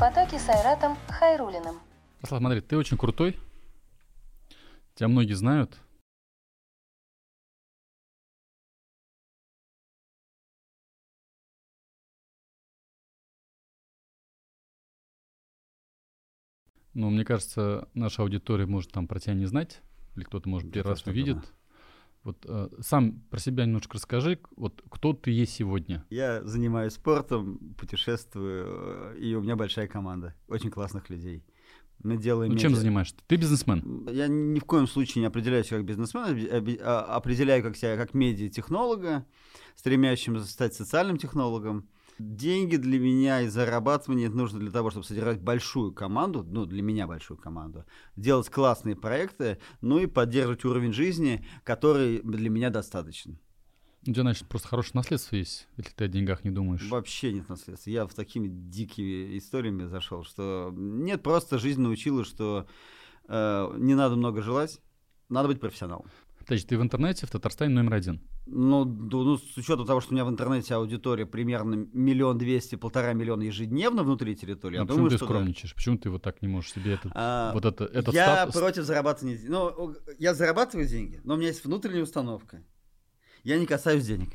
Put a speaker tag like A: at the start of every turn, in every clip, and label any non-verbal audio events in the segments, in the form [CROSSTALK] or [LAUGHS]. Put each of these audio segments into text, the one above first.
A: потоке с Айратом Хайрулиным.
B: Ярослав, смотри, ты очень крутой. Тебя многие знают. Но мне кажется, наша аудитория может там про тебя не знать, или кто-то, может, первый раз увидит. Вот э, сам про себя немножко расскажи, вот кто ты есть сегодня?
C: Я занимаюсь спортом, путешествую, э, и у меня большая команда, очень классных людей. Мы делаем...
B: Ну, чем
C: медиа-
B: занимаешься? Ты бизнесмен?
C: Я ни в коем случае не определяю себя как бизнесмена, оби- а- определяю как себя как медиатехнолога, стремящимся стать социальным технологом. Деньги для меня и зарабатывание нужно для того, чтобы содержать большую команду, ну, для меня большую команду, делать классные проекты, ну и поддерживать уровень жизни, который для меня достаточен.
B: У тебя, значит, просто хорошее наследство есть, если ты о деньгах не думаешь.
C: Вообще нет наследства. Я в такими дикими историями зашел, что нет, просто жизнь научила, что э, не надо много желать, надо быть профессионалом.
B: Значит, ты в интернете в Татарстане номер один.
C: Ну, ну, с учетом того, что у меня в интернете аудитория примерно миллион двести, полтора миллиона ежедневно внутри территории,
B: А
C: я
B: почему
C: думаю,
B: ты
C: что да.
B: скромничаешь? Почему ты вот так не можешь себе этот,
C: А,
B: вот это, этот
C: я
B: статус?
C: против зарабатывания денег. Ну, я зарабатываю деньги, но у меня есть внутренняя установка. Я не касаюсь денег.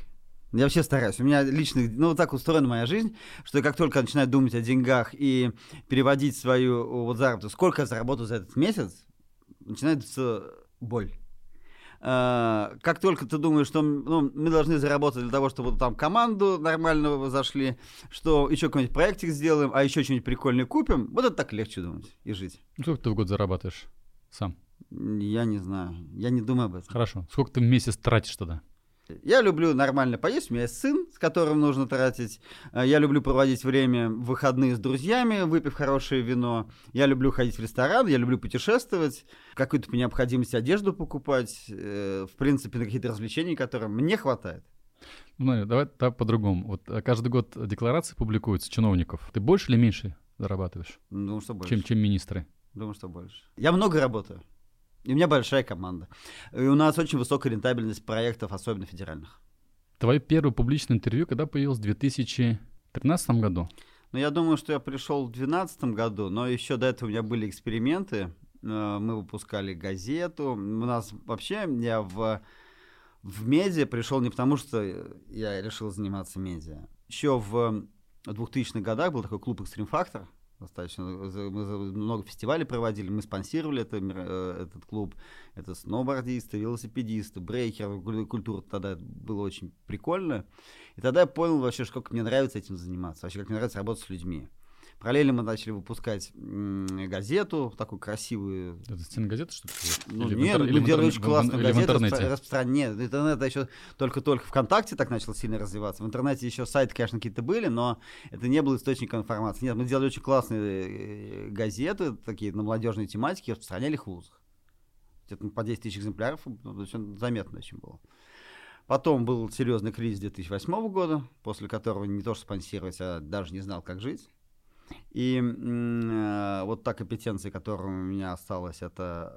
C: Я вообще стараюсь. У меня личных... Ну, вот так устроена моя жизнь, что как только начинаю думать о деньгах и переводить свою вот заработку, сколько я заработаю за этот месяц, начинается боль. А, Как только ты думаешь, что ну, мы должны заработать для того, чтобы там команду нормально зашли, что еще какой-нибудь проектик сделаем, а еще что-нибудь прикольное купим, вот это так легче думать и жить.
B: Ну, Сколько ты в год зарабатываешь сам?
C: Я не знаю. Я не думаю об этом.
B: Хорошо. Сколько ты в месяц тратишь тогда?
C: Я люблю нормально поесть. У меня есть сын, с которым нужно тратить. Э, Я люблю проводить время в выходные с друзьями, выпив хорошее вино. Я люблю ходить в ресторан, я люблю путешествовать, какую-то по необходимости одежду покупать. э, В принципе, на какие-то развлечения, которые мне хватает.
B: Ну, давай так по-другому. Вот э, каждый год декларации публикуются чиновников. Ты больше или меньше зарабатываешь,
C: Думаю, что больше.
B: чем, чем министры?
C: Думаю, что больше. Я много работаю. И у меня большая команда. И у нас очень высокая рентабельность проектов, особенно федеральных.
B: Твое первое публичное интервью когда появилось? В 2013 году?
C: Ну, я думаю, что я пришел в 2012 году, но еще до этого у меня были эксперименты. Э, Мы выпускали газету. У нас вообще я в, в медиа пришел не потому, что я решил заниматься медиа. Еще в 2000-х годах был такой клуб «Экстрим Фактор». Достаточно, за- мы много фестивалей проводили, мы спонсировали это, э, этот клуб. Это сноубордисты, велосипедисты, брейкеры, куль- культура тогда было очень прикольно. И тогда я понял вообще, как мне нравится этим заниматься, вообще как мне нравится работать с людьми. Параллельно мы начали выпускать газету, такую красивую.
B: Это стена газеты, что ли?
C: Ну,
B: Или
C: нет, мы
B: или
C: делали очень классную
B: или в
C: газету.
B: интернете?
C: распро- распространение. Нет, интернет еще только-только ВКонтакте так начал сильно развиваться. В интернете еще сайты, конечно, какие-то были, но это не был источником информации. Нет, мы делали очень классные э, газеты, такие на молодежной тематике, распространяли их в вузах. Где-то по 10 тысяч экземпляров, ну, заметно очень было. Потом был серьезный кризис 2008 года, после которого не то что спонсировать, а даже не знал, как жить. И э, вот та компетенция, которая у меня осталась, это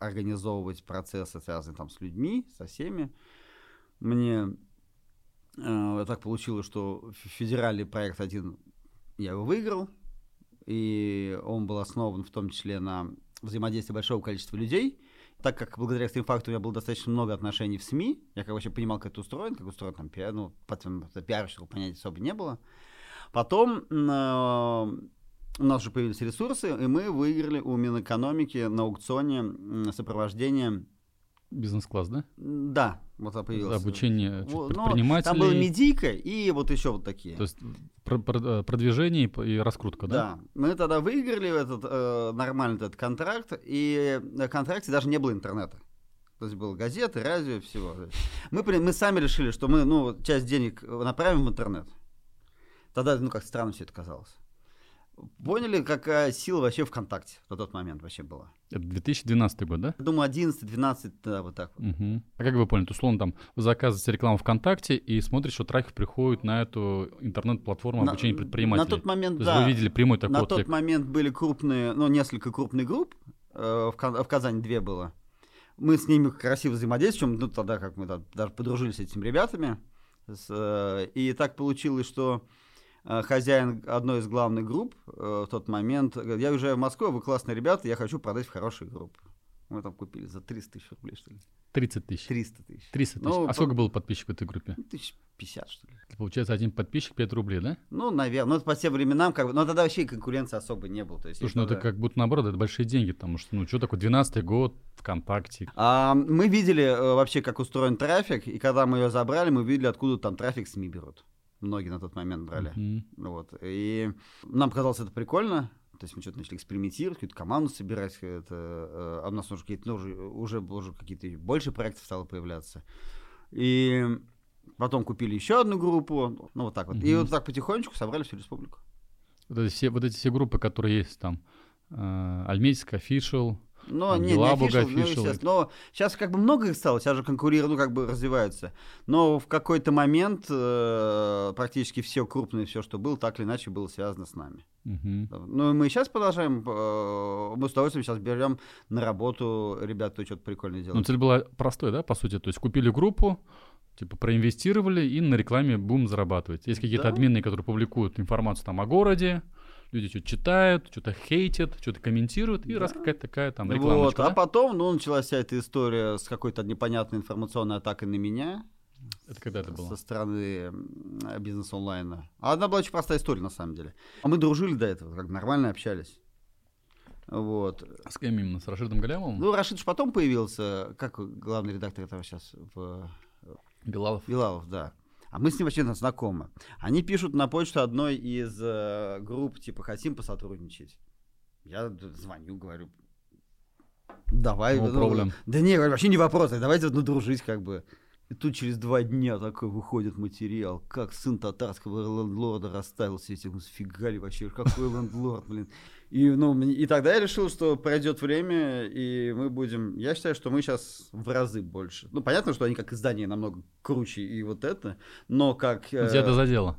C: э, организовывать процессы, связанные там с людьми, со всеми. Мне э, так получилось, что федеральный проект один я его выиграл, и он был основан в том числе на взаимодействии большого количества людей. Так как благодаря Factor у меня было достаточно много отношений в СМИ, я как вообще понимал, как это устроено, как устроен там пиар, ну, потом пиарщиков понятия особо не было. Потом э, у нас уже появились ресурсы, и мы выиграли у Минэкономики на аукционе сопровождение.
B: Бизнес-класс, да?
C: Да, вот это появилось.
B: Обучение предпринимателей.
C: Там была медийка и вот еще вот такие.
B: То есть про- про- продвижение и раскрутка, да?
C: Да, мы тогда выиграли этот э, нормальный этот контракт, и на контракте даже не было интернета. То есть было газеты, радио, всего. Мы, мы сами решили, что мы ну, часть денег направим в интернет. Тогда, ну, как странно все это казалось. Поняли, какая сила вообще ВКонтакте на тот момент вообще была?
B: Это 2012 год, да?
C: Думаю, 11, 12, да, вот так вот.
B: Мгм. А как вы поняли? Условно, там вы заказываете рекламу ВКонтакте и смотрите, что трафик приходит на эту интернет-платформу
C: На-
B: обучения предпринимателей.
C: На тот момент,
B: То
C: да.
B: вы видели прямой такой
C: На
B: отклик.
C: тот момент были крупные, ну, несколько крупных групп, э, в, в Казани две было. Мы с ними красиво взаимодействуем, ну, тогда как мы да, даже подружились с этими ребятами. С, э, и так получилось, что хозяин одной из главных групп э, в тот момент, говорит, я уезжаю в Москву, вы классные ребята, я хочу продать в хорошие группы. Мы там купили за 300 тысяч рублей, что ли?
B: 30 тысяч.
C: 300 тысяч.
B: 300 тысяч.
C: Ну,
B: а
C: по-
B: сколько было подписчиков в этой группе?
C: Ну, Тысяч 50, что ли.
B: Получается, один подписчик 5 рублей, да?
C: Ну, наверное. Ну, это по тем временам, как бы. Но тогда вообще и конкуренции особо не было. То есть,
B: Слушай, ну это
C: тогда-
B: как будто наоборот, это большие деньги, потому что, ну, что такое, 12-й год, ВКонтакте.
C: А, мы видели э, вообще, как устроен трафик, и когда мы ее забрали, мы видели, откуда там трафик СМИ берут. Многие на тот момент брали.
B: Мгм.
C: Вот. И нам показалось это прикольно. То есть мы что-то начали экспериментировать, какую-то команду собирать. Это, э, а у нас уже какие-то, ну, уже, уже, уже какие-то больше проектов стало появляться. И потом купили еще одну группу. Ну, вот так вот. И
B: Мгм.
C: вот так потихонечку собрали всю республику.
B: Вот эти все, вот эти все группы, которые есть там, э, Альметьевск, Official,
C: Но
B: Там
C: не, не official, ну. Но сейчас как бы много их стало, сейчас же конкурируют, ну, как бы развиваются. Но в какой-то момент э, практически все крупное, все, что было, так или иначе было связано с нами.
B: Мгм.
C: Ну, и мы сейчас продолжаем, э, мы с удовольствием сейчас берем на работу ребят, кто что-то прикольное
B: Ну,
C: делает.
B: цель была простой, да, по сути? То есть купили группу, типа проинвестировали и на рекламе бум зарабатывать. Есть какие-то
C: Да.
B: админы, которые публикуют информацию там о городе, люди что-то читают, что-то хейтят, что-то комментируют, и раз
C: Да.
B: какая-то такая там
C: Вот,
B: рекламочка,
C: а
B: да?
C: потом, ну, началась вся эта история с какой-то непонятной информационной атакой на меня.
B: Это когда это было?
C: Со стороны бизнес онлайна. А одна была очень простая история, на самом деле. А мы дружили до этого, как нормально общались. Вот.
B: С кем именно? С Рашидом Галямовым?
C: Ну, Рашид же потом появился, как главный редактор этого сейчас в
B: Билалов?
C: Билалов, да. А мы с ним вообще знакомы. Они пишут на почту одной из э, групп, типа, хотим посотрудничать. Я звоню, говорю, давай.
B: No
C: ну,
B: problem.
C: Да не, вообще не вопрос, давайте вот, ну, дружить как бы. И тут через два дня такой выходит материал, как сын татарского лендлорда расставил все эти, сфига ли вообще, какой лендлорд, блин. И, ну, и тогда я решил, что пройдет время, и мы будем... Я считаю, что мы сейчас в разы больше. Ну, понятно, что они как издание намного круче и вот это, но как... э,
B: Тебя это задело?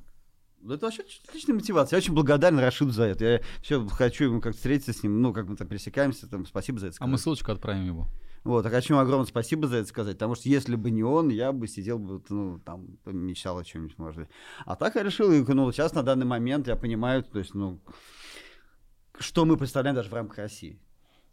C: ну, это вообще отличная мотивация. Я очень благодарен Рашиду за это. Я все хочу ему как встретиться с ним, ну, как мы там пересекаемся, там, спасибо за это
B: А мы
C: сказать.
B: ссылочку отправим его.
C: Вот, а хочу ему огромное спасибо за это сказать, потому что если бы не он, я бы сидел бы, ну, там, мечтал о чем-нибудь, может быть. А так я решил, и, ну, сейчас на данный момент я понимаю, то есть, ну, что мы представляем даже в рамках России.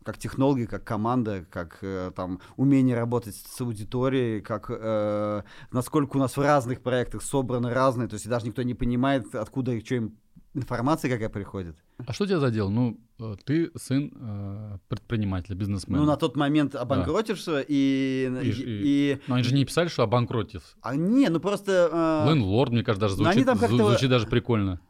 C: Как технологи, как команда, как э, там умение работать с аудиторией, как э, насколько у нас в разных проектах собраны разные, то есть и даже никто не понимает, откуда и что им информация какая приходит.
B: А что тебя задело? Ну, э, ты сын э, предпринимателя, бизнесмена.
C: Ну, на тот момент обанкротишься, и,
B: И
C: и,
B: ж-
C: и-
B: Но они же не писали, что обанкротив.
C: А не, ну просто... э,
B: Лендлорд, мне кажется, даже
C: ну, они
B: звучит,
C: там как-то-
B: звучит даже прикольно.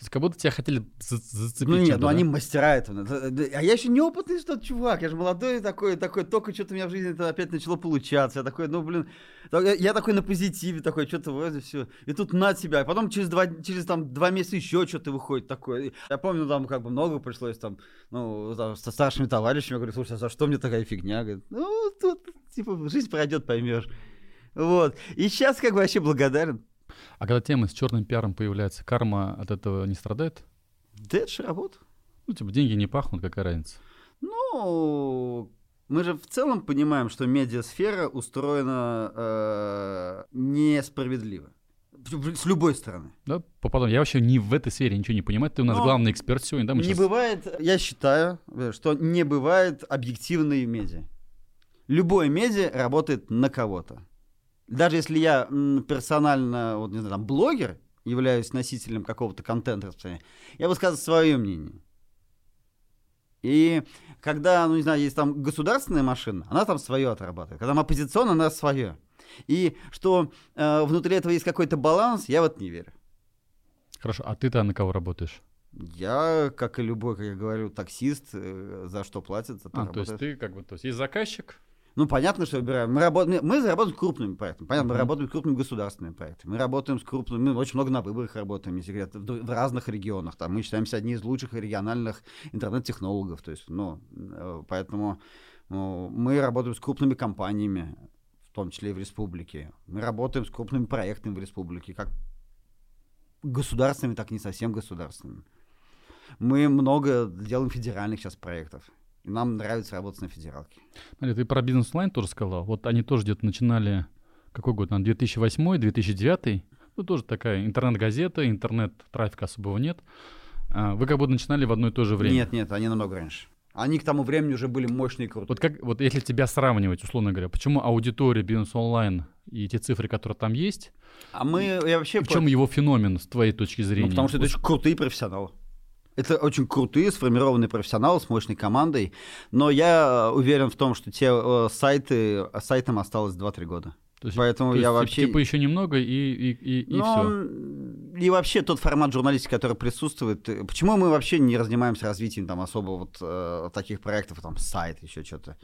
B: То есть как будто тебя хотели за- зацепить.
C: Ну нет, ну
B: да?
C: они мастера этого. А я еще неопытный что чувак. Я же молодой такой, такой, только что-то у меня в жизни это опять начало получаться. Я такой, ну блин, я, я такой на позитиве, такой, что-то вроде все. И тут на тебя. А потом через два, через там два месяца еще что-то выходит такое. Я помню, там как бы много пришлось там, ну, там, со старшими товарищами. Я говорю, слушай, а за что мне такая фигня? Говорит, ну, тут, типа, жизнь пройдет, поймешь. Вот. И сейчас как бы вообще благодарен.
B: А когда тема с черным пиаром появляется, карма от этого не страдает?
C: Да это же работа.
B: Ну, типа, деньги не пахнут, какая разница?
C: Ну, мы же в целом понимаем, что медиасфера устроена э, несправедливо. С любой стороны.
B: Да, попадом. Я вообще не в этой сфере ничего не понимаю. Ты у нас
C: Но
B: главный эксперт сегодня, да? Мы
C: не
B: щас-
C: бывает, я считаю, что не бывает объективной медиа. Любое медиа работает на кого-то. Даже если я персонально, вот, не знаю, там, блогер, являюсь носителем какого-то контента распространения, я высказываю свое мнение. И когда, ну не знаю, есть там государственная машина, она там свое отрабатывает. Когда там оппозиционная, она свое. И что э, внутри этого есть какой-то баланс, я вот не верю.
B: Хорошо, а ты-то на кого работаешь?
C: Я, как и любой, как я говорю, таксист, э, за что платят, за то
B: А, то есть
C: работаешь.
B: ты как бы, то есть есть заказчик,
C: Ну, понятно, что выбираем. Мы, работаем, мы заработаем крупными проектами. Понятно, мы
B: Мгм.
C: работаем с крупными государственными проектами. Мы работаем с крупными, мы очень много на выборах работаем, если говорят, в, в разных регионах. Там мы считаемся одни из лучших региональных интернет-технологов. То есть, ну, э, поэтому ну, мы работаем с крупными компаниями, в том числе и в республике. Мы работаем с крупными проектами в республике, как государственными, так и не совсем государственными. Мы много делаем федеральных сейчас проектов. И нам нравится работать на федералке.
B: Смотри, ты про бизнес онлайн тоже сказал. Вот они тоже где-то начинали, какой год, наверное, 2008, 2009. Ну, тоже такая интернет-газета, интернет-трафика особого нет. А, вы как будто начинали в одно и то же время.
C: Нет, нет, они намного раньше. Они к тому времени уже были мощные и крутые.
B: Вот, как, вот если тебя сравнивать, условно говоря, почему аудитория бизнес онлайн и те цифры, которые там есть,
C: а мы, я вообще...
B: в чем его феномен с твоей точки зрения? Ну,
C: потому что это очень крутые профессионалы. Это очень крутые, сформированные профессионалы с мощной командой. Но я уверен в том, что те э, сайты, сайтам осталось 2-3 года.
B: То есть,
C: Поэтому
B: то есть,
C: я вообще...
B: Типа еще немного и, и, и, и
C: Ну,
B: все.
C: И вообще тот формат журналистики, который присутствует. э, Почему мы вообще не занимаемся развитием там особо вот э, таких проектов, там сайт, еще что-то?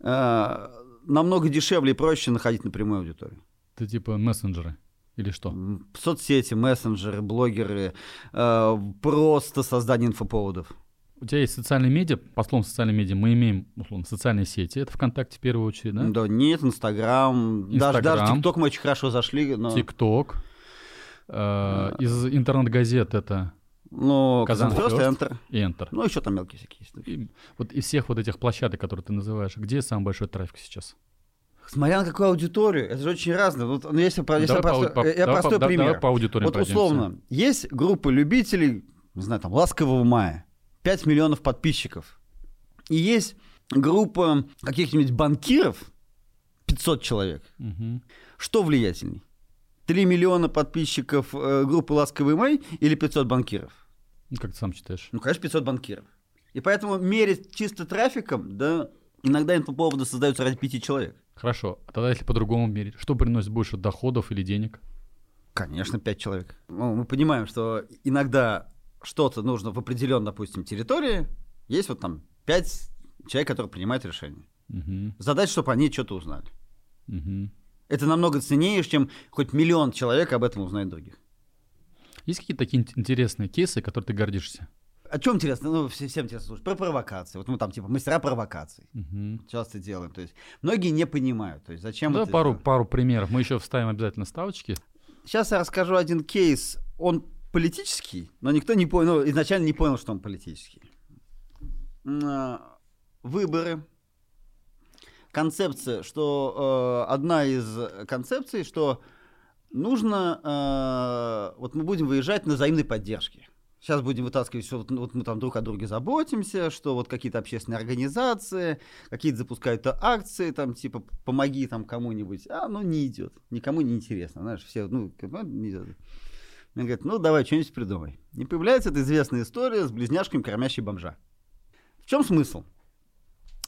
C: Э, намного дешевле и проще находить напрямую аудиторию.
B: Это типа мессенджеры или что?
C: Соцсети, мессенджеры, блогеры, э, просто создание инфоповодов.
B: У тебя есть социальные медиа, по словам социальные медиа, мы имеем, условно, социальные сети, это ВКонтакте в первую очередь, да?
C: Да, нет, Инстаграм, даже, даже. ТикТок мы очень хорошо зашли, но...
B: ТикТок. Э, Из интернет-газет это
C: Ну,
B: Казан
C: Фёст,
B: First.
C: Enter.
B: Enter.
C: Ну, еще там мелкие всякие есть.
B: И вот из всех вот этих площадок, которые ты называешь, где самый большой трафик сейчас?
C: Смотря на какую аудиторию, это же очень разное. Вот, ну, если, если
B: Давай по-
C: простой,
B: по-
C: я
B: давай
C: простой
B: по-
C: пример.
B: давай по аудиториям
C: вот
B: пройдемся.
C: условно, есть группа любителей, не знаю, там, «Ласкового мая», 5 миллионов подписчиков. И есть группа каких-нибудь банкиров, 500 человек.
B: Мгм.
C: Что влиятельней? 3 миллиона подписчиков э, группы «Ласковый май» или 500 банкиров?
B: Ну, как ты сам считаешь?
C: Ну, конечно, 500 банкиров. И поэтому мерить чисто трафиком, да, иногда инфоповоды создаются ради пяти человек.
B: Хорошо. А тогда если по-другому мерить, что приносит больше доходов или денег?
C: Конечно, 5 человек. Ну, мы понимаем, что иногда что-то нужно в определенной, допустим, территории. Есть вот там 5 человек, которые принимают решения.
B: Мгм.
C: Задать, чтобы они что-то узнали.
B: Мгм.
C: Это намного ценнее, чем хоть миллион человек об этом узнает других.
B: Есть какие-то такие ин- интересные кейсы, которые ты гордишься?
C: О чем интересно? Ну, все- всем интересно слушать. Про провокации. Вот мы там типа мастера провокаций.
B: Мгм.
C: Часто делаем. То есть многие не понимают. То есть зачем
B: Да,
C: это
B: пару,
C: делать.
B: пару примеров. Мы еще вставим обязательно ставочки.
C: Сейчас я расскажу один кейс. Он политический, но никто не понял, ну, изначально не понял, что он политический. А, Выборы. Концепция, что э, одна из концепций, что нужно, э, вот мы будем выезжать на взаимной поддержке. Сейчас будем вытаскивать, что вот, ну, вот мы там друг о друге заботимся, что вот какие-то общественные организации, какие-то запускают акции, там типа помоги там кому-нибудь, а ну не идет, никому не интересно, знаешь, все, ну, не идет. Мне говорят, ну давай что-нибудь придумай. И появляется эта известная история с близняшками кормящей бомжа. В чем смысл?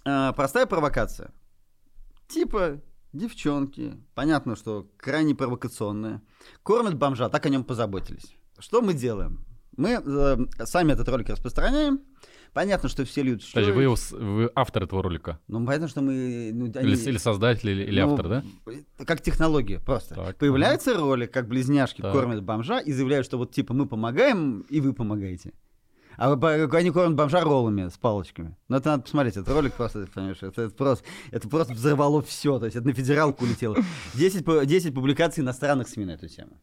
C: А, простая провокация. Типа девчонки, понятно, что крайне провокационные, кормят бомжа, так о нем позаботились. Что мы делаем? Мы э, сами этот ролик распространяем. Понятно, что все люди...
B: Подожди, вы, вы автор этого ролика?
C: Ну, понятно, что мы... ну, они-
B: Или, или создатель, или, или
C: ну,
B: автор, да?
C: Как технология просто.
B: Так,
C: Появляется ролик, как близняшки
B: Так.
C: кормят бомжа и заявляют, что вот типа мы помогаем, и вы помогаете. А они кормят бомжа роллами с палочками. Ну, это надо посмотреть. Этот ролик просто, понимаешь, это, это просто, это просто взорвало все. То есть это на федералку улетело. 10, пу- 10 публикаций иностранных СМИ на эту тему.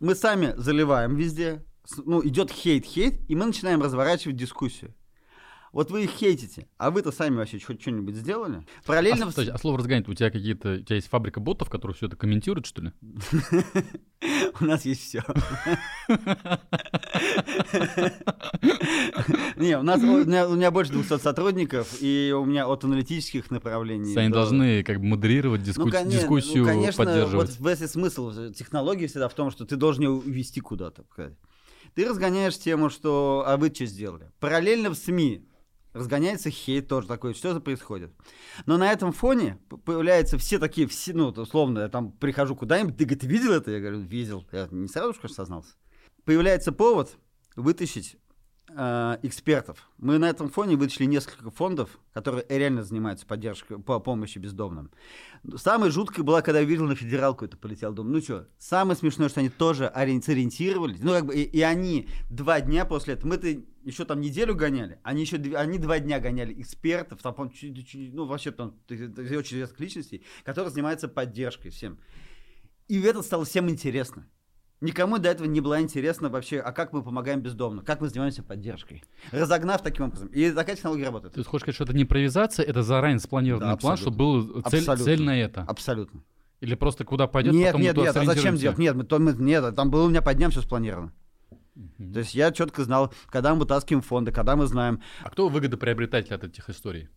C: Мы сами заливаем везде. Ну, идет хейт-хейт, и мы начинаем разворачивать дискуссию. Вот вы их хейтите, а вы-то сами вообще хоть что-нибудь сделали?
B: А,
C: Параллельно... в-
B: подожди, а слово разгонять, у тебя какие-то, у тебя есть фабрика ботов, которые все это комментируют, что ли? [LAUGHS]
C: У нас есть все. [LAUGHS] Не, у нас у меня, больше 200 сотрудников, и у меня от аналитических направлений.
B: Они
C: до-
B: должны как бы модерировать
C: Ну, коне- ну,
B: дискуссию,
C: конечно,
B: поддерживать.
C: Вот весь смысл технологии всегда в том, что ты должен ее увести куда-то. Ты разгоняешь тему, что а вы что сделали? Параллельно в СМИ разгоняется хейт тоже такой, что это происходит. Но на этом фоне появляются все такие, все, ну, условно, я там прихожу куда-нибудь, ты, говорит, видел это? Я говорю, видел. Я не сразу же, конечно, сознался. Появляется повод вытащить э, экспертов. Мы на этом фоне вытащили несколько фондов, которые реально занимаются поддержкой, по помощи бездомным. Самое жуткое было, когда я видел на федералку это полетел. Думаю, ну что, самое смешное, что они тоже ори- сориентировались. Ну, как бы, и, и они два дня после этого, мы-то еще там неделю гоняли, они еще они два дня гоняли экспертов, там, ну, вообще там очень известных личностей, которые занимаются поддержкой всем. И это стало всем интересно. Никому до этого не было интересно вообще, а как мы помогаем бездомным, как мы занимаемся поддержкой. Разогнав таким образом. И такая технология работает.
B: Есть хочешь сказать, что это не импровизация, это заранее спланированный
C: Да,
B: план, чтобы был цель,
C: Абсолютно.
B: цель на это.
C: Абсолютно.
B: Или просто куда пойдет,
C: Нет,
B: потом
C: нет, нет, а зачем делать? Нет, мы, то мы- нет, там было у меня по дням все спланировано.
B: Мгм.
C: То есть я четко знал, когда мы вытаскиваем фонды, когда мы знаем
B: А кто выгодоприобретатель от этих историй?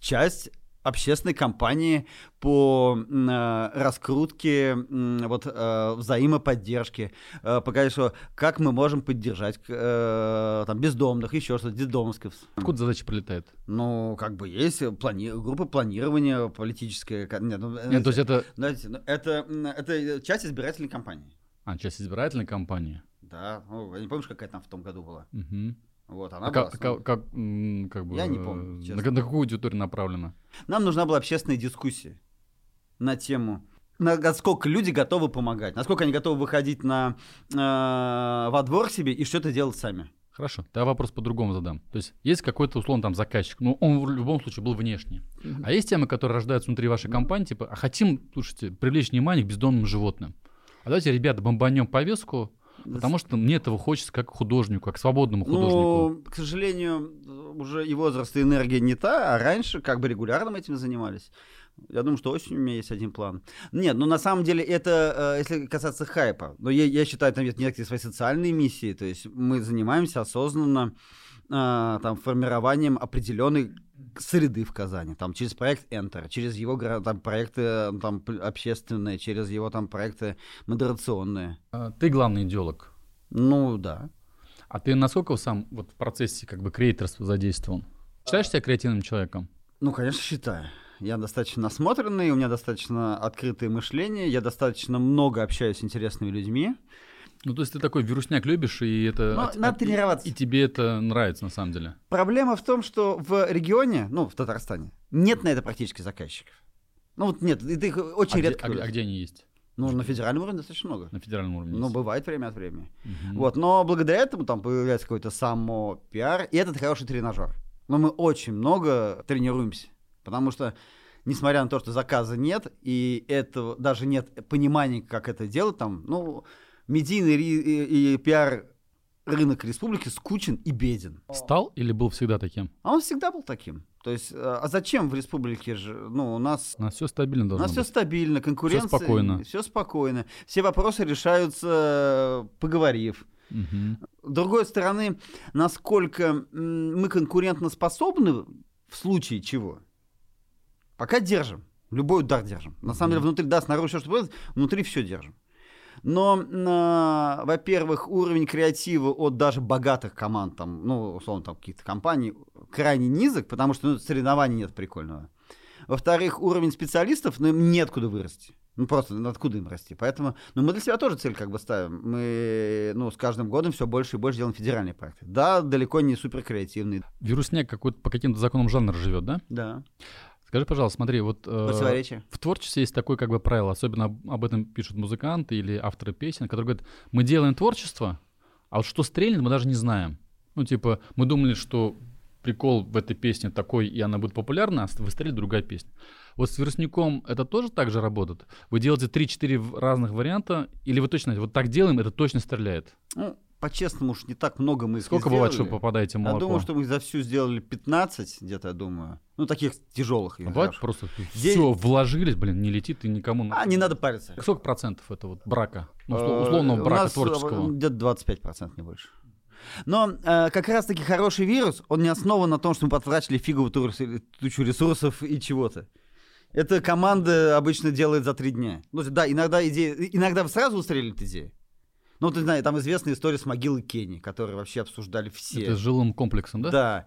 C: часть общественной кампании по э, раскрутке м, вот э, взаимоподдержки, э, показать, что как мы можем поддержать э, там бездомных, еще что-то, детдомовских.
B: Откуда задача прилетает?
C: Ну, как бы есть плани... группа планирования политическая. ка- Нет, ну,
B: Нет, то есть это
C: знаете, ну, это, это часть избирательной кампании.
B: а, часть избирательной кампании.
C: Да, ну, не помнишь, какая там в том году была.
B: Мгм.
C: Вот, она
B: А
C: была
B: как, как- как, бы,
C: Я не помню,
B: э,
C: честно.
B: На, на какую аудиторию направлена?
C: Нам нужна была общественная дискуссия на тему, на- насколько люди готовы помогать, насколько они готовы выходить на, э, во двор себе и что-то делать сами.
B: Хорошо, я вопрос по-другому задам. То есть есть какой-то, условно, там заказчик, ну, он в любом случае был внешний. А есть темы, которые рождаются внутри вашей компании, типа, а хотим, слушайте, привлечь внимание к бездомным животным. А давайте, ребята, бомбанем повестку, потому что мне этого хочется как художнику, как свободному художнику.
C: Ну, к сожалению, уже и возраст, и энергия не та, а раньше как бы регулярно мы этим занимались. Я думаю, что осенью у меня есть один план. Нет, ну на самом деле это, э, если касаться хайпа, но я, я считаю, там есть некоторые свои социальные миссии, то есть мы занимаемся осознанно э, там, формированием определенной среды в Казани, там через проект Enter, через его там, проекты э, там, общественные, через его там проекты модерационные.
B: А, Ты главный идеолог.
C: Ну да.
B: А ты насколько сам вот в процессе как бы креаторства задействован? Считаешь себя креативным человеком?
C: Ну, конечно, считаю. Я достаточно насмотренный, у меня достаточно открытое мышление, я достаточно много общаюсь с интересными людьми.
B: Ну, то есть ты такой вирусняк любишь, и это...
C: Ну,
B: а-
C: надо
B: а-
C: тренироваться.
B: И тебе это нравится, на самом деле.
C: Проблема в том, что в регионе, ну, в Татарстане, нет на это практически заказчиков. Ну, вот нет, и ты их очень
B: а,
C: редко.
B: а где- а
C: видишь.
B: где они есть?
C: Ну, на федеральном уровне достаточно много.
B: На федеральном уровне
C: Ну,
B: есть?
C: бывает время от времени.
B: Мгм.
C: Вот, но благодаря этому там появляется какой-то само пиар, и это хороший тренажер. Но мы очень много тренируемся, потому что несмотря на то, что заказа нет, и этого даже нет понимания, как это делать, там, ну, медийный и, и пиар рынок республики скучен и беден.
B: Стал или был всегда таким?
C: А он всегда был таким. То есть, э, а зачем в республике же, ну, у нас
B: У нас все стабильно
C: у
B: должно
C: нас все
B: быть.
C: стабильно, конкуренция.
B: спокойно.
C: Все спокойно. Все вопросы решаются, поговорив.
B: Мгм.
C: С другой стороны, насколько мы конкурентно способны в случае чего, пока держим. Любой удар держим. На самом деле, внутри, да, снаружи все, что будет, внутри все держим. Но, а, во-первых, уровень креатива от даже богатых команд, там, ну, условно, там, каких-то компаний, крайне низок, потому что ну, соревнований нет прикольного. Во-вторых, уровень специалистов, ну, им неоткуда вырасти. Ну, просто откуда им расти. Поэтому, ну, мы для себя тоже цель как бы ставим. Мы, ну, с каждым годом все больше и больше делаем федеральные проекты. Да, далеко не супер креативные.
B: Вирусняк какой-то по каким-то законам жанра живет, да?
C: Да.
B: Скажи, пожалуйста, смотри, вот э, в творчестве есть такое как бы правило, особенно об, об этом пишут музыканты или авторы песен, которые говорят, мы делаем творчество, а вот что стрельнет, мы даже не знаем. Ну, типа, мы думали, что прикол в этой песне такой, и она будет популярна, а выстрелит другая песня. Вот с вирусником это тоже так же работает? Вы делаете 3-4 в- разных варианта, или вы точно, вот так делаем, это точно стреляет?
C: Ну, по-честному уж не так много мы
B: Сколько бывает, что
C: сделали.
B: попадаете в
C: Я
B: молоко?
C: думаю, что мы за всю сделали 15 где-то, я думаю. Ну, таких тяжелых.
B: А бывает просто
C: День-
B: все вложились, блин, не летит и никому...
C: А, не надо париться.
B: Сколько процентов это вот брака? Ну,
C: Э,
B: условного брака
C: нас, э,
B: творческого.
C: Где-то 25%, не больше. Но э, как раз-таки хороший вирус, он не основан на том, что мы потратили фиговую ту- тучу ресурсов и чего-то. Это команда обычно делает за три дня. Ну, да, иногда идея, иногда сразу выстрелит идея. Ну, ты знаешь, там известная история с могилой Кенни, которую вообще обсуждали все.
B: Это с жилым комплексом, да?
C: Да.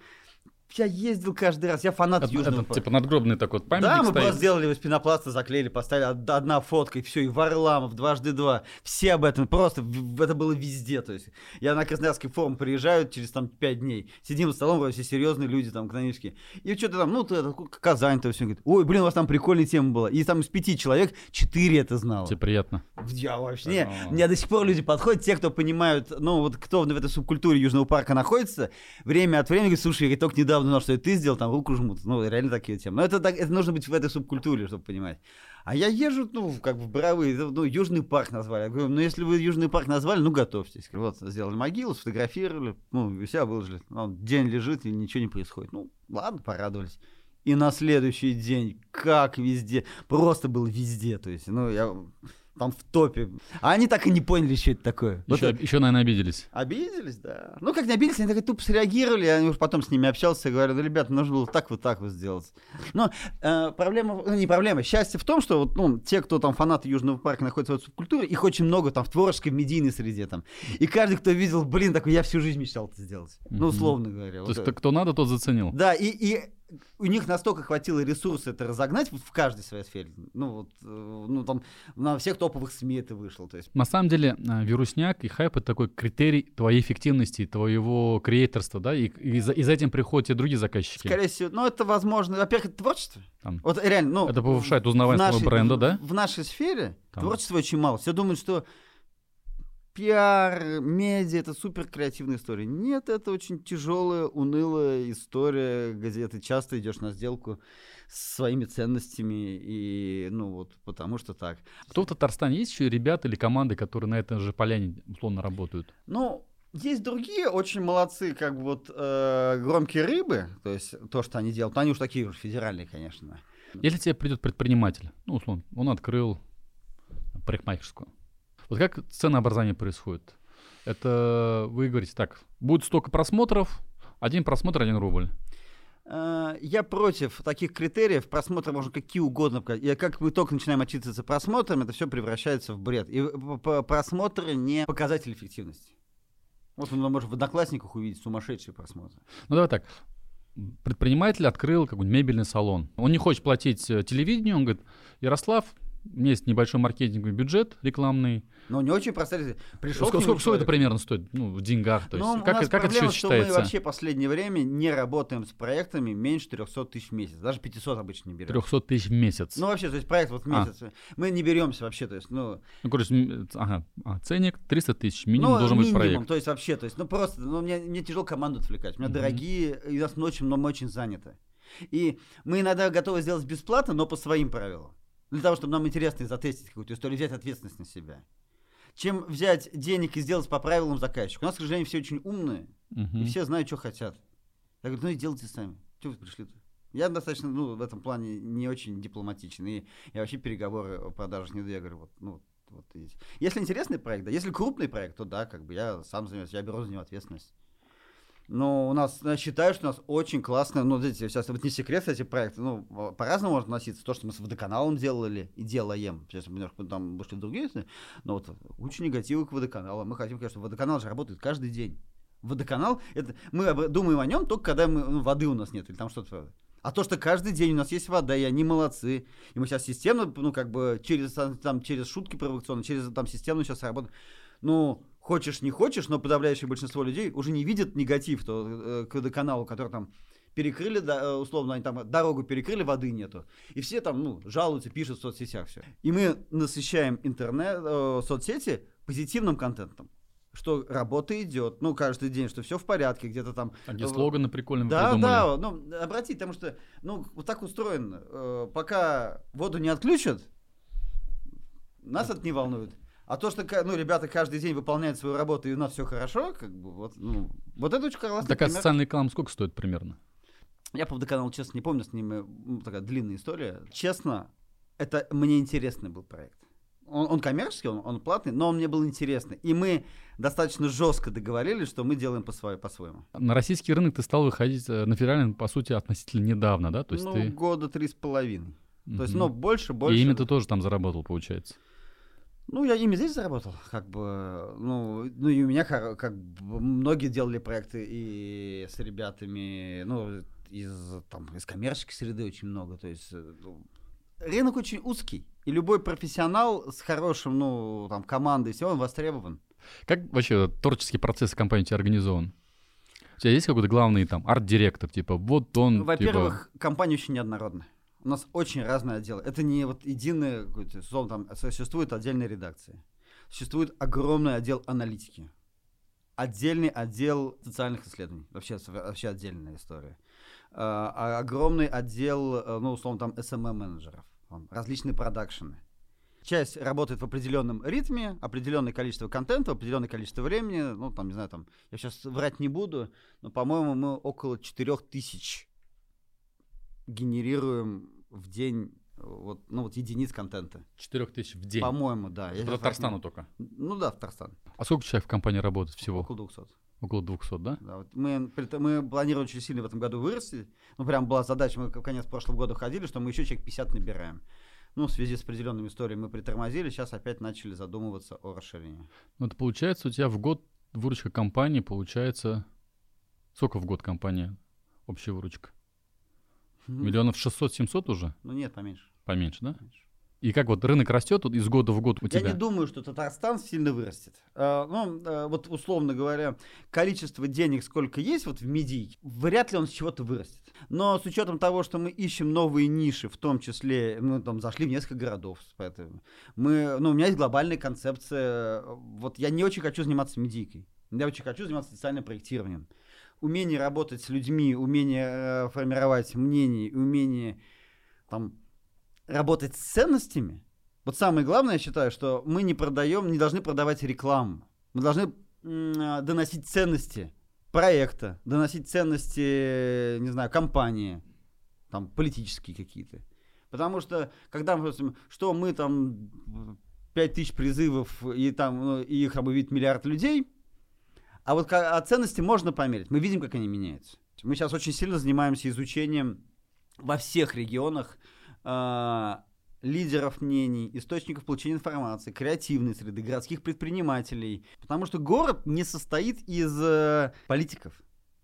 C: Я ездил каждый раз, я фанат
B: Это,
C: Южного
B: это
C: парка.
B: типа надгробный такой вот памятник
C: Да, мы
B: стоит.
C: просто сделали из пенопласта, заклеили, поставили од- одна фотка, и все, и Варламов, дважды два. Все об этом, просто это было везде. То есть я на Красноярский форум приезжаю через там пять дней, сидим за столом, вроде все серьезные люди там, канонические. И что-то там, ну, это, Казань, то все, говорит, ой, блин, у вас там прикольная тема была. И там из пяти человек четыре это знало.
B: Тебе приятно.
C: Я вообще, не, мне до сих пор люди подходят, те, кто понимают, ну, вот кто в этой субкультуре Южного парка находится, время от времени говорит, слушай, я только недавно узнал, что это ты сделал, там руку жмут. Ну, реально такие темы. Но это, так, это нужно быть в этой субкультуре, чтобы понимать. А я езжу, ну, как бы в Боровые, ну, Южный парк назвали. Я говорю, ну, если вы Южный парк назвали, ну, готовьтесь. Вот, сделали могилу, сфотографировали, ну, и себя выложили. Он день лежит, и ничего не происходит. Ну, ладно, порадовались. И на следующий день, как везде, просто был везде, то есть, ну, я там в топе. А они так и не поняли, что это такое.
B: Еще,
C: вот
B: еще наверное, обиделись.
C: Обиделись, да. Ну, как не обиделись, они так тупо среагировали, я уже потом с ними общался и говорю, да, ребята, нужно было так вот так вот сделать. Но э, проблема, ну, не проблема, счастье в том, что вот, ну, те, кто там фанаты Южного парка находятся в субкультуре, их очень много там в творческой, в медийной среде там. И каждый, кто видел, блин, такой, я всю жизнь мечтал это сделать. Ну, условно говоря.
B: То
C: вот
B: есть
C: это.
B: кто надо, тот заценил.
C: Да, и, и у них настолько хватило ресурса это разогнать в каждой своей сфере. Ну, вот, э, ну, там, на всех топовых СМИ это вышло. То есть,
B: На самом деле, э, вирусняк и хайп — это такой критерий твоей эффективности, твоего креаторства, да, и, и, за, и за этим приходят и другие заказчики.
C: скорее всего, ну, это возможно, во-первых, это творчество.
B: Там.
C: Вот реально, ну...
B: Это повышает узнаваемость бренда, да?
C: В нашей сфере
B: Там.
C: творчества очень мало. Все думают, что пиар, медиа — это супер креативная история. Нет, это очень тяжелая, унылая история, где ты часто идешь на сделку с своими ценностями, и, ну, вот, потому что так.
B: Кто в Татарстане есть еще ребята или команды, которые на этой же поляне условно работают?
C: Ну, есть другие очень молодцы, как вот э, громкие рыбы, то есть то, что они делают, но они уж такие уж федеральные, конечно.
B: Если тебе придет предприниматель, ну, условно, он открыл парикмахерскую. Вот как ценообразование происходит? Это вы говорите, так, будет столько просмотров, один просмотр, один рубль.
C: Э, Я против таких критериев. Просмотры можно какие угодно. И как мы только начинаем отчитываться просмотрами, это все превращается в бред. И просмотры не показатель эффективности. Вот мы можем в одноклассниках увидеть сумасшедшие просмотры.
B: Ну, давай так. Предприниматель открыл какой-нибудь мебельный салон. Он не хочет платить э, телевидению, он говорит, Ярослав, есть небольшой маркетинговый бюджет рекламный.
C: Но не очень простая. Пришел
B: Сколько, сколько, сколько это примерно стоит? Ну, в деньгах. То есть,
C: Ну, у
B: как,
C: нас
B: как это
C: проблема,
B: все
C: что мы
B: считается?
C: вообще последнее время не работаем с проектами меньше 300 тысяч в месяц. Даже 500 обычно не берем.
B: 300 тысяч в месяц.
C: Ну, вообще, то есть проект вот в
B: А.
C: месяц. Мы не беремся вообще, то есть, ну,
B: Ну, короче, ага, а, ценник 300 тысяч, минимум
C: ну,
B: должен быть
C: минимум,
B: проект.
C: то есть вообще, то есть, ну, просто, ну, мне, мне тяжело команду отвлекать. У меня
B: Мгм.
C: дорогие, и у нас ночью, но мы очень заняты. И мы иногда готовы сделать бесплатно, но по своим правилам. Для того, чтобы нам интересно затестить какую-то историю, взять ответственность на себя. Чем взять денег и сделать по правилам заказчика. У нас, к сожалению, все очень умные,
B: Мгм.
C: и все знают, что хотят. Я говорю, ну и делайте сами. Чего вы пришли-то? Я достаточно, ну, в этом плане не очень дипломатичный. И я вообще переговоры о продажах не веду. Я говорю, вот, ну, вот, вот идите. Если интересный проект, да, если крупный проект, то да, как бы я сам занимаюсь, я беру за него ответственность. Но у нас, я считаю, что у нас очень классно, ну, видите, сейчас вот не секрет, эти проекты, ну, в- по-разному можно относиться. То, что мы с водоканалом делали и делаем, сейчас мы там вышли в другие, но вот куча негатива к водоканалу. Мы хотим, конечно, водоканал же работает каждый день. Водоканал, это мы думаем о нем только когда мы, ну, воды у нас нет или там что-то. А то, что каждый день у нас есть вода, и они молодцы. И мы сейчас системно, ну, как бы, через, там, через шутки провокационные, через там системно сейчас работаем. Ну, хочешь, не хочешь, но подавляющее большинство людей уже не видят негатив то, э, к водоканалу, который там перекрыли, да, э, условно, они там дорогу перекрыли, воды нету. И все там, ну, жалуются, пишут в соцсетях все. И мы насыщаем интернет, э, соцсети позитивным контентом что работа идет, ну, каждый день, что все в порядке, где-то там...
B: Такие
C: э,
B: слоганы прикольные
C: да,
B: придумали.
C: да, ну, обратите, потому что, ну, вот так устроено. Э, пока воду не отключат, нас это не волнует. А то, что, ну, ребята каждый день выполняют свою работу, и у нас все хорошо, как бы, вот, ну, вот это очень классный
B: Такая
C: пример.
B: социальная реклама сколько стоит примерно?
C: Я по водоканалу, честно, не помню, с ними ну, такая длинная история. Честно, это мне интересный был проект. Он, он коммерческий, он, он платный, но он мне был интересный. И мы достаточно жестко договорились, что мы делаем по свой- по-своему.
B: На российский рынок ты стал выходить э, на федеральный, по сути, относительно недавно, да? То есть
C: ну,
B: ты...
C: года три с половиной. То есть,
B: Мгм.
C: ну, больше, больше.
B: И ими ты тоже там заработал, получается.
C: Ну, я ими здесь заработал, как бы, ну, ну и у меня хоро- как бы многие делали проекты и с ребятами, ну, из, там, из коммерческой среды очень много, то есть э, ну, рынок очень узкий, и любой профессионал с хорошим, ну, там, командой, все, он востребован.
B: Как вообще творческий процесс компании у тебя организован? У тебя есть какой-то главный там арт-директор, типа вот он,
C: Ну, Во-первых, компания очень неоднородная. У нас очень разные отделы. Это не вот единое, условно, там существует отдельная редакция. Существует огромный отдел аналитики. Отдельный отдел социальных исследований. Вообще, вообще отдельная история. А, а огромный отдел, э, ну, условно, там SMM-менеджеров. различные продакшены. Часть работает в определенном ритме, определенное количество контента, определенное количество времени. Ну, там, не знаю, там, я сейчас врать не буду, но, по-моему, мы около 4000 генерируем в день вот, ну, вот единиц контента.
B: 4 тысяч в день.
C: По-моему, да.
B: В Татарстану только.
C: Ну да, в Татарстан.
B: А сколько человек в компании работает всего?
C: Около 200.
B: Около 200, да?
C: Да, вот мы, мы планируем очень сильно в этом году вырасти. Ну, прям была задача, мы в конец прошлого года ходили, что мы еще человек 50 набираем. Ну, в связи с определенными историями мы притормозили, сейчас опять начали задумываться о расширении.
B: Ну, это получается, у тебя в год выручка компании получается... Сколько в год компания общая выручка? Миллионов 600-700 уже?
C: Ну нет, поменьше.
B: Поменьше, да? Поменьше. И как вот рынок растет из года в год у тебя?
C: Я не думаю, что Татарстан сильно вырастет. А, ну, а, вот условно говоря, количество денег, сколько есть вот в медийке, вряд ли он с чего-то вырастет. Но с учетом того, что мы ищем новые ниши, в том числе, мы там зашли в несколько городов, поэтому мы, ну, у меня есть глобальная концепция. Вот я не очень хочу заниматься медийкой. Я очень хочу заниматься социальным проектированием. Умение работать с людьми, умение э, формировать мнение, умение там работать с ценностями, вот самое главное, я считаю, что мы не продаем, не должны продавать рекламу. Мы должны м- доносить ценности проекта, доносить ценности, не знаю, компании, там, политические какие-то. Потому что, когда мы, что мы там 5000 призывов, и там ну, их объявит миллиард людей, а вот а ценности можно померить. Мы видим, как они меняются. Мы сейчас очень сильно занимаемся изучением во всех регионах э, лидеров мнений, источников получения информации, креативной среды, городских предпринимателей. Потому что город не состоит из э, политиков,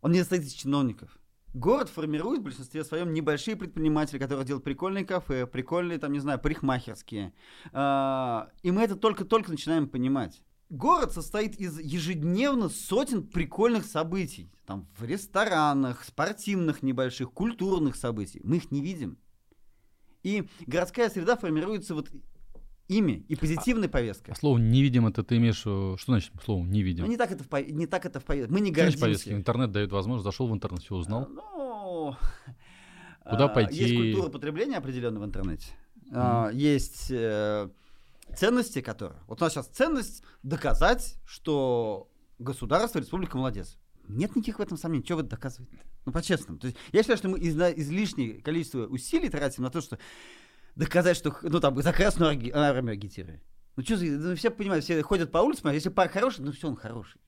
C: он не состоит из чиновников. Город формирует в большинстве своем небольшие предприниматели, которые делают прикольные кафе, прикольные, там, не знаю, парикмахерские. Э, и мы это только-только начинаем понимать. Город состоит из ежедневно сотен прикольных событий. Там в ресторанах, спортивных небольших, культурных событий. Мы их не видим. И городская среда формируется вот ими и позитивной а, повесткой.
B: А слово «невидим» это ты имеешь... Что значит слово «невидим»?
C: Ну, не так это в, не так это в повестке. Мы не гордимся. повестки?
B: Интернет дает возможность, зашел в интернет, все узнал.
C: А, ну...
B: Куда а, пойти?
C: Есть культура потребления определенного в интернете. Mm. А, есть э, ценности, которые... Вот у нас сейчас ценность доказать, что государство, республика молодец. Нет никаких в этом сомнений. Что вы доказываете? Ну, по-честному. То есть, я считаю, что мы из, излишнее количество усилий тратим на то, что доказать, что, ну, там, за красную армию агитируем. Ну, что ну, все понимают, все ходят по улице, а если парк хороший, ну, все, он хороший.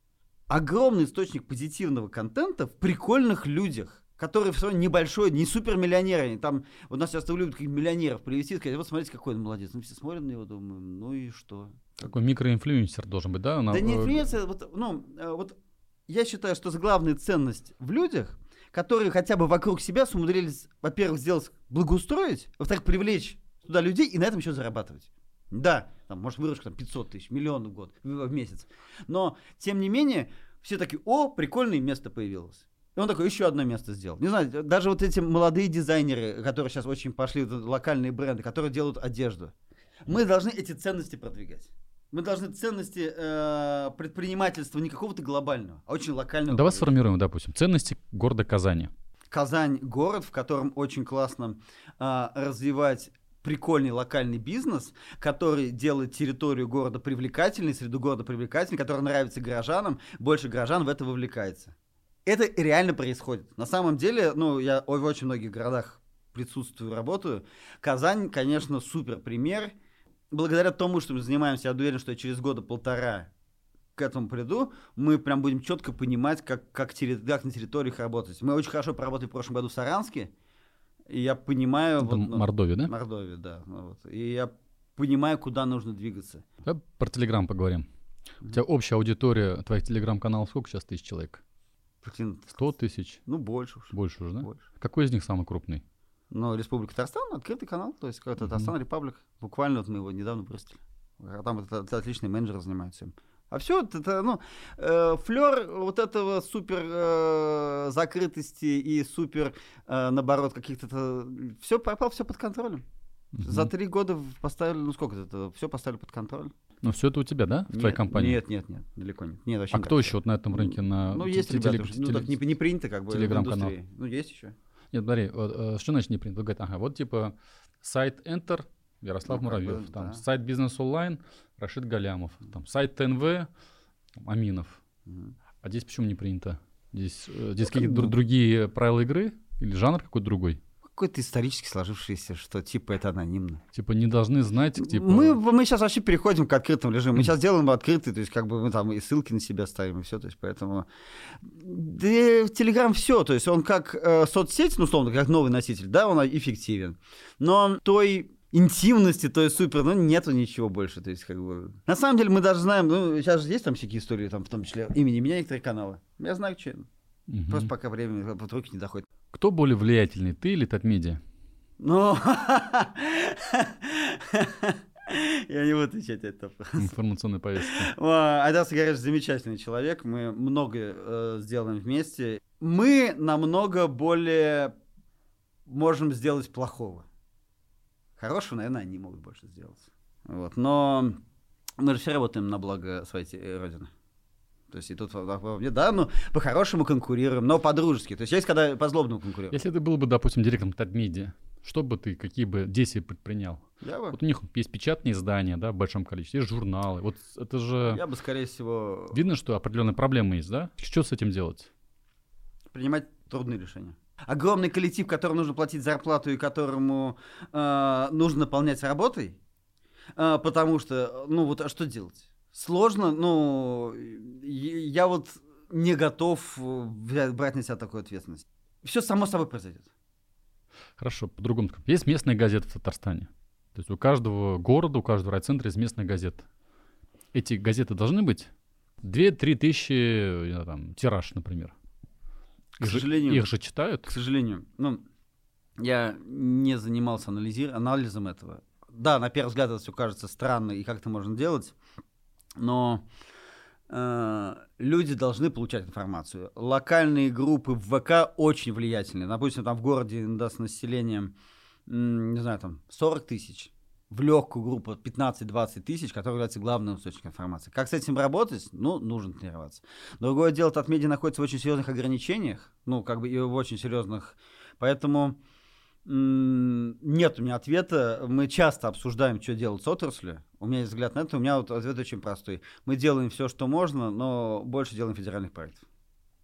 C: Огромный источник позитивного контента в прикольных людях, которые все равно небольшой, не супермиллионеры. Там, вот нас часто любят каких миллионеров привести сказать, вот смотрите, какой он молодец. Ну, все смотрят на него, думаем, ну и что?
B: Такой микроинфлюенсер должен быть, да?
C: Да не инфлюенсер, вот, ну, э, вот я считаю, что главная ценность в людях, которые хотя бы вокруг себя сумудрились, во-первых, сделать благоустроить, во-вторых, привлечь туда людей и на этом еще зарабатывать. Да, там, может, выручка там, 500 тысяч, миллион в год, в месяц. Но, тем не менее, все такие, о, прикольное место появилось. И он такой, еще одно место сделал. Не знаю, даже вот эти молодые дизайнеры, которые сейчас очень пошли, локальные бренды, которые делают одежду. Мы должны эти ценности продвигать. Мы должны ценности э, предпринимательства не какого-то глобального, а очень локального.
B: Давай сформируем, допустим, ценности города Казани.
C: Казань город, в котором очень классно э, развивать прикольный локальный бизнес, который делает территорию города привлекательной, среду города привлекательной, который нравится горожанам, больше горожан в это вовлекается. Это реально происходит. На самом деле, ну, я в очень многих городах присутствую, работаю. Казань, конечно, супер пример – благодаря тому, что мы занимаемся, я уверен, что я через года полтора к этому приду, мы прям будем четко понимать, как, как, как на территориях работать. Мы очень хорошо поработали в прошлом году в Саранске, и я понимаю...
B: Это вот, ну, Мордовия, да?
C: Мордовия, да. Ну, вот, и я понимаю, куда нужно двигаться.
B: Давай про Телеграм поговорим. Mm-hmm. У тебя общая аудитория твоих Телеграм-каналов сколько сейчас тысяч человек? 100 тысяч?
C: Ну, больше уже.
B: Больше уже, да?
C: Больше.
B: Какой из них самый крупный?
C: Но Республика Татарстан открытый канал, то есть как-то Татарстан Репаблик. Буквально вот мы его недавно бросили. А там это, это отличные менеджеры занимаются им. А все это, ну, э, флер вот этого супер э, закрытости и супер, э, наоборот, каких-то, все попал, все под контролем. Угу. За три года поставили, ну сколько это, все поставили под контроль.
B: Ну все это у тебя, да, в нет, твоей компании?
C: Нет, нет, нет, далеко нет. нет
B: а кто еще вот на этом рынке на?
C: Ну есть ребята, ну так не, не принято как бы
B: Телеграм-канал.
C: Ну есть еще.
B: Нет, смотри, вот, э, что значит не принято? Говорит, ага, вот типа сайт Enter, Ярослав ну, Муравьев, бы, там да. сайт Бизнес онлайн, Рашид Галямов, там сайт ТНВ, Аминов. Угу. А здесь почему не принято? Здесь, э, здесь ну, какие-то ну, другие правила игры или жанр какой-то другой?
C: Какой-то исторически сложившийся, что типа это анонимно.
B: Типа не должны знать, типа...
C: Мы, мы сейчас вообще переходим к открытому режиму. Мы сейчас делаем открытый, то есть как бы мы там и ссылки на себя ставим, и все, то есть поэтому... Да в Телеграм все, то есть он как э, соцсеть, ну, условно, как новый носитель, да, он эффективен. Но той интимности, то есть супер, ну нету ничего больше, то есть как бы... На самом деле мы даже знаем, ну сейчас же есть там всякие истории, там в том числе имени меня некоторые каналы. Я знаю, что
B: Мгм.
C: Просто пока время под руки не доходит.
B: Кто более влиятельный, ты или Татмедиа?
C: Ну, [LAUGHS] я не буду отвечать вопрос.
B: Информационная повестка.
C: Айдар Сигаревич замечательный человек, мы много э, сделаем вместе. Мы намного более можем сделать плохого. Хорошего, наверное, они могут больше сделать. Вот. Но мы же все работаем на благо своей э, Родины. То есть и тут да, ну, по-хорошему конкурируем, но по-дружески. То есть есть когда по-злобному конкурируем.
B: Если ты был бы, допустим, директором Татмедиа, что бы ты, какие бы действия предпринял?
C: Я бы,
B: Вот у них есть печатные издания, да, в большом количестве, есть журналы. Вот это же...
C: я бы, скорее всего,
B: Видно, что определенные проблемы есть, да? Что с этим делать?
C: принимать трудные решения. Огромный коллектив, которому нужно платить зарплату и которому э, нужно наполнять работой, э, потому что, ну вот, а что делать? Сложно, и- я вот не готов э, брать на себя такую ответственность. Все само собой произойдет.
B: Хорошо, по-другому. Есть местная газета в Татарстане. То есть у каждого города, у каждого райцентра есть местная газета. Эти газеты должны быть 2-3 тысячи, знаю, там, тираж, например.
C: К
B: Их же-
C: сожалению.
B: их же читают.
C: К сожалению, ну, я не занимался анализи- анализом этого. Да, на первый взгляд это все кажется странно, и как это можно делать, но э, люди должны получать информацию. Локальные группы в ВК очень влиятельны. Допустим, там в городе да, с населением, не знаю, там 40 тысяч. В легкую группу 15-20 тысяч, которая является главным источником информации. Как с этим работать? Ну, нужно тренироваться. Другое дело, Татмедиа находится в очень серьезных ограничениях, ну, как бы и в очень серьезных. Поэтому нет у меня ответа. Мы часто обсуждаем, что делать с отраслью. У меня есть взгляд на это. У меня вот ответ очень простой. Мы делаем все, что можно, но больше делаем федеральных проектов.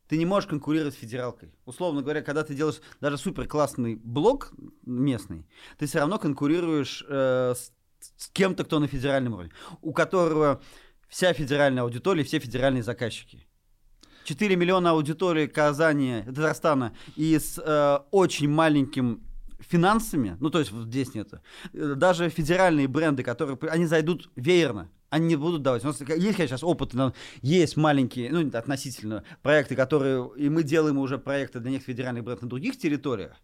C: Ты не можешь конкурировать с федералкой. Условно говоря, когда ты делаешь даже супер классный блок местный, ты все равно конкурируешь э, с, с кем-то, кто на федеральном уровне, у которого вся федеральная аудитория, все федеральные заказчики. 4 миллиона аудитории Казани, Татарстана и с э, очень маленьким финансами, ну то есть здесь нету, Э, даже федеральные бренды, которые, они зайдут веерно, они не будут давать. У нас есть, конечно, сейчас опыт, но есть маленькие, ну относительно, проекты, которые, и мы делаем уже проекты для них федеральных брендов на других территориях,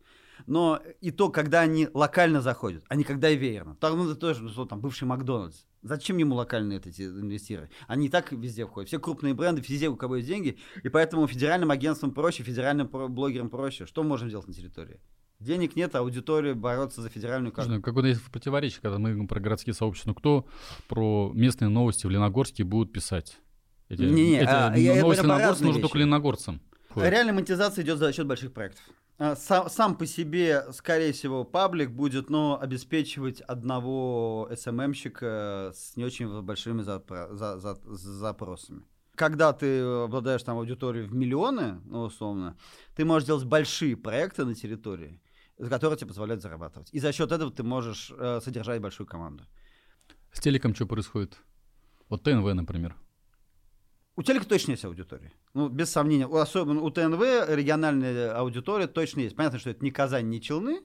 C: но и то, когда они локально заходят, а не когда и веерно. Там, ну, это тоже, ну, что там, бывший Макдональдс. Зачем ему локальные эти инвестировать? Они и так везде входят. Все крупные бренды, везде у кого есть деньги. И поэтому федеральным агентствам проще, федеральным блогерам проще. Что мы можем делать на территории? Денег нет, а аудитория бороться за федеральную
B: Не
C: карту.
B: знаю, Какое-то есть противоречие, когда мы говорим про городские сообщества. Ну, кто про местные новости в Леногорске будут писать? Эти,
C: Не-не,
B: эти
C: а,
B: новости Леногорска нужны только леногорцам.
C: Реальная монетизация идет за счет больших проектов. А, Сам, сам по себе, скорее всего, паблик будет, но обеспечивать одного СММщика с не очень большими запро- за- за- запросами. Когда ты обладаешь там аудиторией в миллионы, ну, условно, ты можешь делать большие проекты на территории, которые тебе позволяют зарабатывать. И за счет этого ты можешь э, содержать большую команду.
B: С телеком что происходит? Вот ТНВ, например.
C: У телека точно есть аудитория. Ну, без сомнения. У- Особенно у ТНВ региональная аудитория точно есть. Понятно, что это не Казань, не Челны,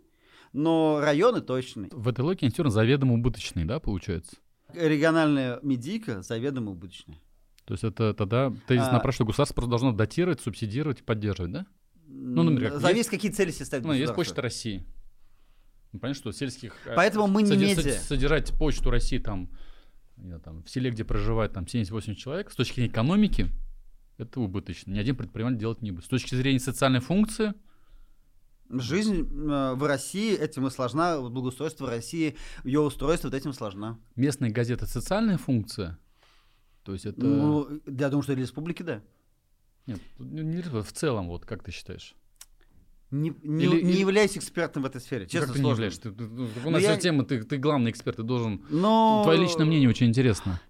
C: но районы точно.
B: В этой логике институт заведомо убыточный, да, получается?
C: Региональная медийка заведомо убыточная.
B: То есть это тогда тезис
C: А.
B: напрашивает, что государство просто должно датировать, субсидировать и поддерживать, да?
C: Ну,
B: например,
C: Зависит, какие цели себе ставит
B: Ну, есть. Почта России. Ну, понятно, что сельских... э,
C: Поэтому мы не медиа.
B: Содержать почту России там, знаю, там, в селе, где проживает там 70-80 человек, с точки зрения экономики, это убыточно. Ни один предприниматель делать не будет. С точки зрения социальной функции,
C: Жизнь э, в России этим и сложна, благоустройство в России, ее устройство вот этим сложна.
B: местная газета социальная функция, то есть это...
C: Ну, я думаю, что для республики, да.
B: Нет, не- не в целом, вот как ты считаешь?
C: Не, не,
B: Или-
C: не
B: или-
C: являюсь экспертом в этой сфере, честно,
B: как ты не
C: сложно.
B: являешься? Ты- ты- у
C: Ну,
B: нас
C: я-
B: тема, ты, ты главный эксперт, ты должен...
C: Но...
B: Твое личное мнение очень интересно.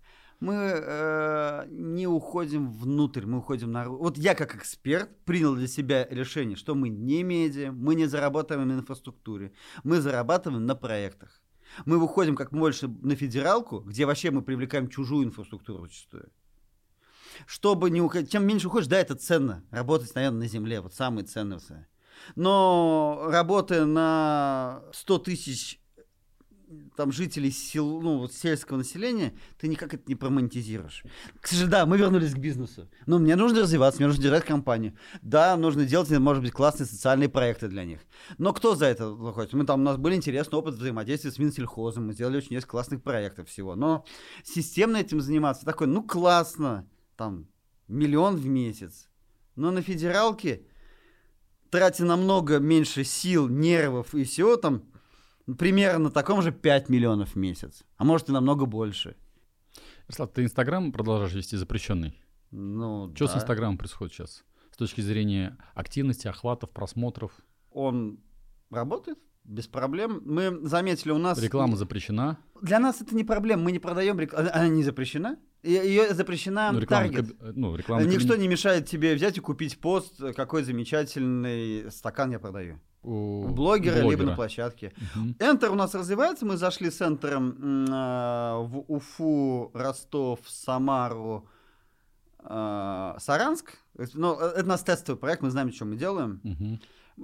C: Мы э, не уходим внутрь, мы уходим на... Вот я как эксперт принял для себя решение, что мы не медиа, мы не зарабатываем на инфраструктуре, мы зарабатываем на проектах. Мы выходим как больше на федералку, где вообще мы привлекаем чужую инфраструктуру зачастую. Чтобы не уходить, чем меньше уходишь, да, это ценно. Работать, наверное, на земле, вот самое ценное. Но работая на 100 тысяч там жителей сел, ну, вот сельского населения, ты никак это не промонетизируешь. К сожалению, да, мы вернулись к бизнесу. Но мне нужно развиваться, мне нужно держать компанию. Да, нужно делать, может быть, классные социальные проекты для них. Но кто за это выходит? Мы там, у нас были интересный опыт взаимодействия с Минсельхозом, мы сделали очень несколько классных проектов всего. Но системно этим заниматься, такой, ну, классно, там, миллион в месяц. Но на федералке, тратя намного меньше сил, нервов и всего, там, примерно на таком же 5 миллионов в месяц. А может и намного больше.
B: Ярослав, ты Инстаграм продолжаешь вести запрещенный?
C: Ну,
B: Что
C: да.
B: с Инстаграмом происходит сейчас? С точки зрения активности, охватов, просмотров?
C: Он работает без проблем. Мы заметили, у нас...
B: Реклама запрещена.
C: Для нас это не проблема, мы не продаем рекламу. Она не запрещена? Ее запрещена
B: Ну, реклама,
C: таргет.
B: каб- ну, реклама
C: Ничто
B: кабинет-
C: не мешает тебе взять и купить пост, какой замечательный стакан я продаю.
B: у
C: У блогера, либо
B: блогера.
C: на площадке. Enter у нас развивается. Мы зашли с Энтером а, в Уфу, Ростов, Самару, а, Саранск. То есть, Ну, э, это у нас тестовый проект, мы знаем, что мы делаем.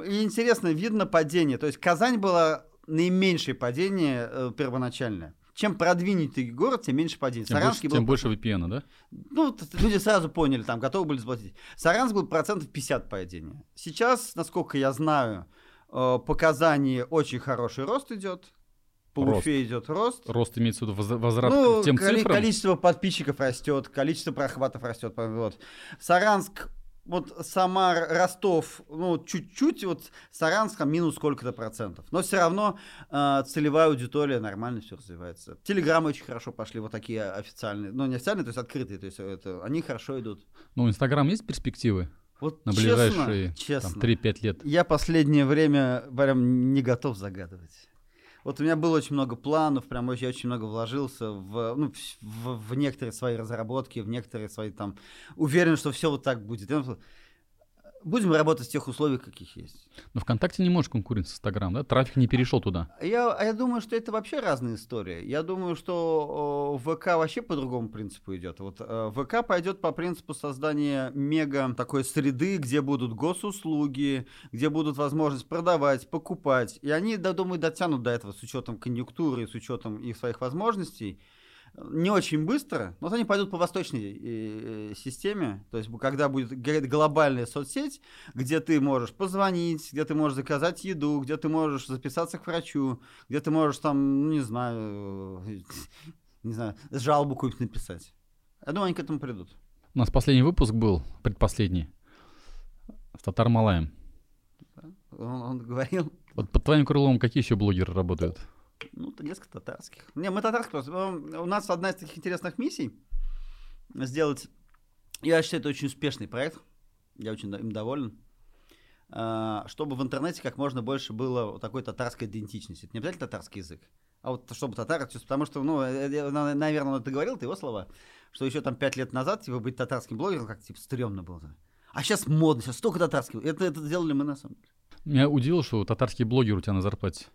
C: И интересно, видно падение. То есть Казань была наименьшее падение э, первоначальное. Чем продвинутый город, тем меньше падение.
B: Тем, больше,
C: Саранский был
B: тем больше VPN, да?
C: ну, люди сразу поняли, там, готовы были заплатить. Саранск был процентов 50 падения. Сейчас, насколько я знаю, э, по Казани очень хороший рост идет. По
B: Рост.
C: Уфе идет рост.
B: Рост имеется в виду воз- возврат
C: Ну,
B: к тем
C: коли-
B: цифрам.
C: количество подписчиков растет, количество прохватов растет. Вот. Саранск, вот Самар, Ростов, ну, чуть-чуть, вот Саранск там минус сколько-то процентов. Но все равно э, целевая аудитория нормально все развивается. Телеграммы очень хорошо пошли, вот такие официальные. Ну, не официальные, то есть открытые, то есть это, они хорошо идут.
B: Ну, у Инстаграм есть перспективы
C: Вот
B: на
C: честно,
B: ближайшие
C: честно,
B: там, 3-5 лет?
C: я последнее время прям не готов загадывать. Вот у меня было очень много планов, прям очень, я очень много вложился в, ну, в, в некоторые свои разработки, в некоторые свои там... Уверен, что все вот так будет. Я Будем работать в тех условиях, каких есть.
B: Но ВКонтакте не может конкурировать с Инстаграм, да? Трафик не перешел туда.
C: Я, а я думаю, что это вообще разные истории. Я думаю, что э, ВК вообще по другому принципу идет. Вот э, ВК пойдет по принципу создания мега такой среды, где будут госуслуги, где будут возможность продавать, покупать. И они, да, думаю, дотянут до этого с учетом конъюнктуры, с учетом их своих возможностей. Не очень быстро, но вот они пойдут по восточной э, э, системе, то есть когда будет глобальная соцсеть, где ты можешь позвонить, где ты можешь заказать еду, где ты можешь записаться к врачу, где ты можешь там, ну, не знаю, не знаю, жалобу какую-нибудь написать. Я думаю, они к этому придут.
B: У нас последний выпуск был, предпоследний, с Татар Малаем.
C: Он, он говорил,
B: Вот под твоим крылом какие еще блогеры работают?
C: Ну, несколько татарских. Не, мы татарских просто. У нас одна из таких интересных миссий сделать, я считаю, это очень успешный проект, я очень им доволен, а, чтобы в интернете как можно больше было такой татарской идентичности. Это не обязательно татарский язык, а вот чтобы татары, потому что, ну, э, э, на- наверное, ты говорил, это его слова, что еще там пять лет назад, типа, быть татарским блогером, как, типа, стрёмно было. А сейчас модно, сейчас столько татарских. Это, это сделали мы на самом деле.
B: Меня удивило, что татарский блогер у тебя на зарплате.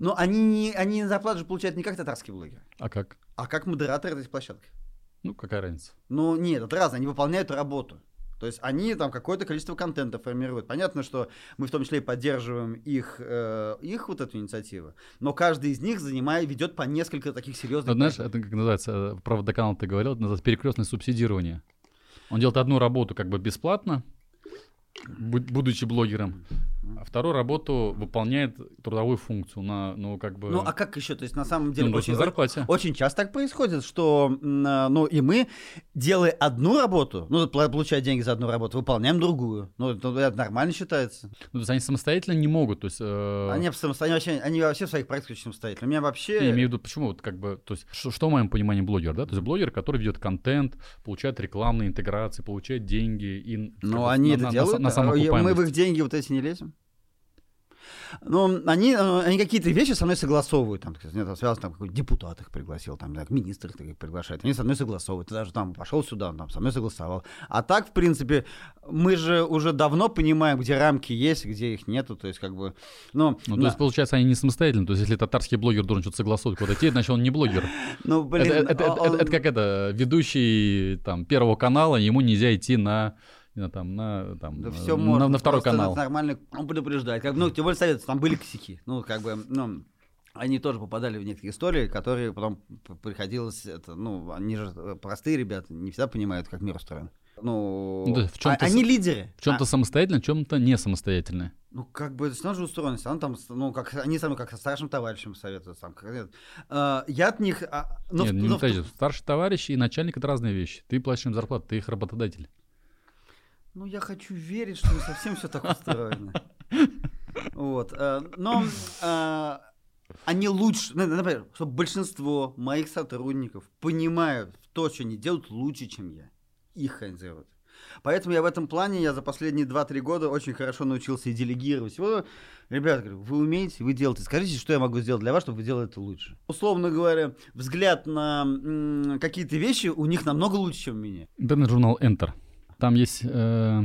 C: Но они, не, они зарплату же получают не как татарский блогер,
B: А как?
C: а как модераторы этой площадки.
B: Ну, какая разница?
C: Ну, нет, это разное, они выполняют работу. То есть они там какое-то количество контента формируют. Понятно, что мы в том числе и поддерживаем их, э, их вот эту инициативу, но каждый из них занимает, ведет по несколько таких серьезных...
B: Вот знаешь, это как называется, э, про водоканал ты говорил, это называется перекрестное субсидирование. Он делает одну работу как бы бесплатно, бу- будучи блогером, а вторую работу выполняет трудовую функцию на, ну, как бы...
C: Ну, а как еще? То есть на самом деле
B: ну,
C: очень,
B: на зарплате.
C: очень часто так происходит, что, а, ну, и мы, делая одну работу, ну, получая деньги за одну работу, выполняем другую. Ну, это, это нормально считается.
B: Ну, то есть они самостоятельно не могут, то есть... э,
C: Они, самостоятельно, вообще, они вообще в своих проектах очень самостоятельны. У меня вообще...
B: Я имею в виду, почему вот как бы, то есть, что, что в моем понимании блогер, да? То есть блогер, который ведет контент, получает рекламные интеграции, получает деньги и
C: Ну, они
B: на-
C: это
B: на- на,
C: делают.
B: на
C: а я- мы в их деньги вот эти не лезем. Ну, они, э, они какие-то вещи со мной согласовывают, там, нет, там связано, там, какой депутат их пригласил, там, так, министр их приглашает, они со мной согласовывают, ты даже там пошел сюда, там, со мной согласовал. А так, в принципе, мы же уже давно понимаем, где рамки есть, где их нету, то есть, как бы, ну...
B: Ну,
C: на-
B: то есть, получается, они не самостоятельны. То есть, если татарский блогер должен что-то согласовывать куда-то идти, значит, он не блогер. [LAUGHS]
C: ну, блин,
B: это, это- это-
C: он-
B: это- это как это, ведущий там Первого канала, ему нельзя идти на, там, на, там,
C: Да все
B: на,
C: можно.
B: на второй канал.
C: это нормально, он предупреждает. Как, ну, тем более советуется, там были косяки. Ну, как бы, ну, они тоже попадали в некоторые истории, которые потом приходилось, это, ну, они же э, простые ребята, не всегда понимают, как мир устроен. Ну,
B: Ну, да, в чём-то
C: а- они лидеры.
B: В чем-то
C: А,
B: самостоятельно, в чем-то не самостоятельно.
C: ну, как бы, все же устроенность, он там, ну, как, они сами как со старшим товарищем советуются. Там, как, это. А, я от них... а, но
B: Нет,
C: в-
B: не
C: но в-
B: подожди, старший товарищ и начальник это разные вещи. Ты платишь им зарплату, ты их работодатель.
C: Ну, я хочу верить, что не совсем все так устроено. Вот. э, Но э, они лучше, например, чтобы большинство моих сотрудников понимают то, что они делают лучше, чем я. Их хозяевают. Поэтому я в этом плане, я за последние 2-3 года очень хорошо научился и делегировать. Вот, ребята, говорю, вы умеете, вы делаете. Скажите, что я могу сделать для вас, чтобы вы делали это лучше. Условно говоря, взгляд на м, какие-то вещи у них намного лучше, чем у меня.
B: Интернет-журнал Enter. Там есть э,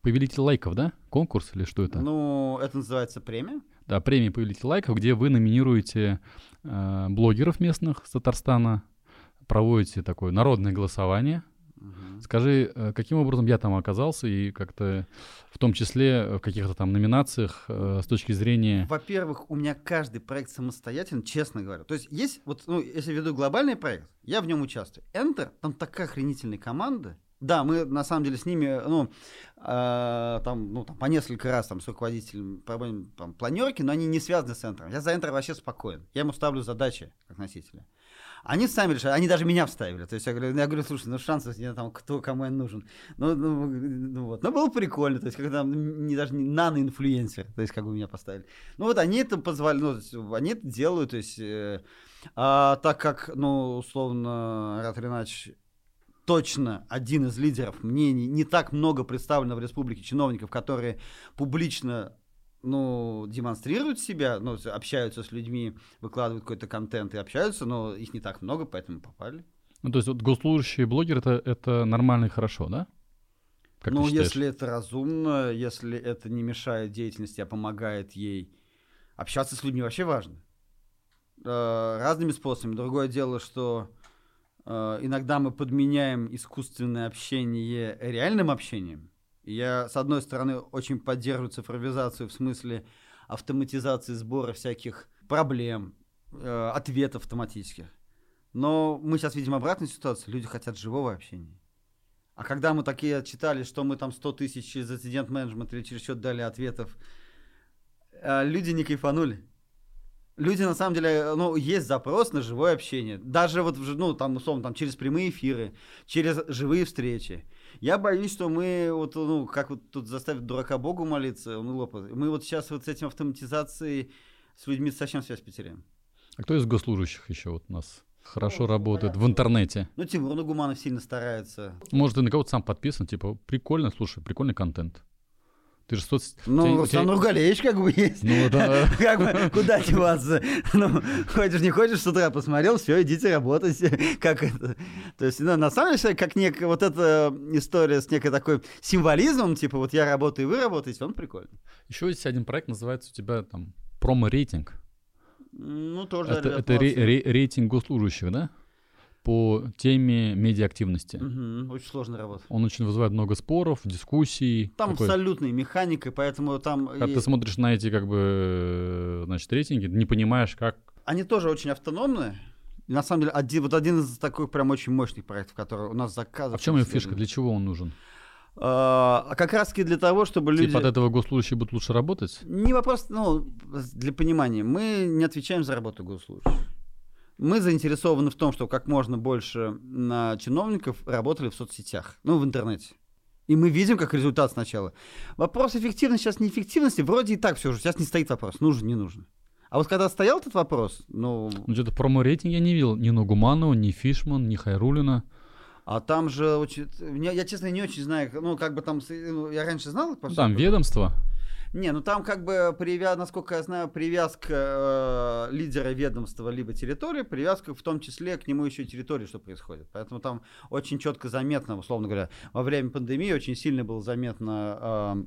B: повелитель лайков, да? Конкурс или что это?
C: Ну, это называется премия.
B: Да, премия повелитель лайков, где вы номинируете э, блогеров местных с Татарстана, проводите такое народное голосование. Скажи, э, каким образом я там оказался и как-то в том числе в каких-то там номинациях э, с точки зрения...
C: Во-первых, у меня каждый проект самостоятельный, честно говоря. То есть есть, вот, ну, если веду глобальный проект, я в нем участвую. Enter, там такая охренительная команда. Да, мы на самом деле с ними, ну, э, там, ну, там по несколько раз там с руководителем проводим там, планерки, но они не связаны с Enter. Я за Enter вообще спокоен. Я ему ставлю задачи как носителя. Они сами решают, они даже меня вставили. То есть я говорю, я говорю, слушай, ну шансов нет, там, кто кому я нужен. Ну, ну, ну вот. Но было прикольно, то есть когда не даже не нано-инфлюенсер, то есть как бы меня поставили. Ну вот они это позволяют, ну, они это делают, то есть, э, а, так как, ну, условно, Рад Ренач точно один из лидеров мнений, не так много представлено в республике чиновников, которые публично ну, демонстрируют себя, ну, общаются с людьми, выкладывают какой-то контент и общаются, но их не так много, поэтому попали.
B: Ну, то есть вот госслужащий блогер это, это нормально и хорошо, да? Как
C: ну, если это разумно, если это не мешает деятельности, а помогает ей общаться с людьми, вообще важно. Э, разными способами. Другое дело, что иногда мы подменяем искусственное общение реальным общением. Я, с одной стороны, очень поддерживаю цифровизацию в смысле автоматизации сбора всяких проблем, э, ответов автоматических. Но мы сейчас видим обратную ситуацию. Люди хотят живого общения. А когда мы такие отчитали, что мы там 100 тысяч через инцидент менеджмент или через счет дали ответов, э, люди не кайфанули. Люди, на самом деле, ну, есть запрос на живое общение. Даже вот, в ж- ну, там, условно, там, через прямые эфиры, через живые встречи. Я боюсь, что мы, вот, ну, как вот тут заставить дурака Богу молиться, он лопает. Мы вот сейчас вот с этим автоматизацией с людьми совсем связь потеряем.
B: А кто из госслужащих еще вот у нас хорошо
C: Ну,
B: работает в интернете?
C: Ну, Тимур Нагуманов сильно старается.
B: Может, ты на кого-то сам подписан, типа, прикольно, слушай, прикольный контент. Ты же соц...
C: Ну, Руслан
B: тебя-
C: Нургалеевич как бы есть.
B: Ну, да. [LAUGHS]
C: Как бы, куда деваться? Ну, хочешь, не хочешь, с утра посмотрел, все, идите работайте. [LAUGHS] Как это? То есть, ну, на самом деле, как некая вот эта история с некой такой символизмом, типа, вот я работаю, вы работаете, он прикольный.
B: Еще есть один проект, называется у тебя там промо-рейтинг.
C: Ну, тоже,
B: Это, это ре- ре- рейтинг госслужащих, да? По теме медиаактивности.
C: Мгм, Очень сложная работа.
B: Он очень вызывает много споров, дискуссий.
C: Там
B: Такой-
C: абсолютная механика, поэтому там...
B: Когда
C: и-
B: ты смотришь на эти, как бы, э, значит, рейтинги, не понимаешь, как...
C: Они тоже очень автономные. И На самом деле, один, вот один из таких прям очень мощных проектов, который у нас заказов.
B: А в чем его фишка? Для чего он нужен?
C: А а как раз таки для того, чтобы люди...
B: Типа от этого госслужащие будут лучше работать?
C: Не вопрос, ну, для понимания. Мы не отвечаем за работу госслужащих. Мы заинтересованы в том, чтобы как можно больше на чиновников работали в соцсетях, ну, в интернете. И мы видим, как результат сначала. Вопрос эффективности, сейчас неэффективности, вроде и так все уже, сейчас не стоит вопрос, нужен, не нужен. А вот когда стоял этот вопрос, ну,
B: Ну, что-то промо-рейтинг я не видел. Ни Нугуманова, ни Фишман, ни Хайрулина.
C: а там же очень... мне- Я, честно, не очень знаю, ну, как бы там... ну, Я раньше знал...
B: Ну, Там ведомство.
C: Не, ну там как бы, привяз... насколько я знаю, привязка э, лидера ведомства либо территории, привязка в том числе к нему еще и территории, что происходит. Поэтому там очень четко заметно, условно говоря, во время пандемии очень сильно было заметно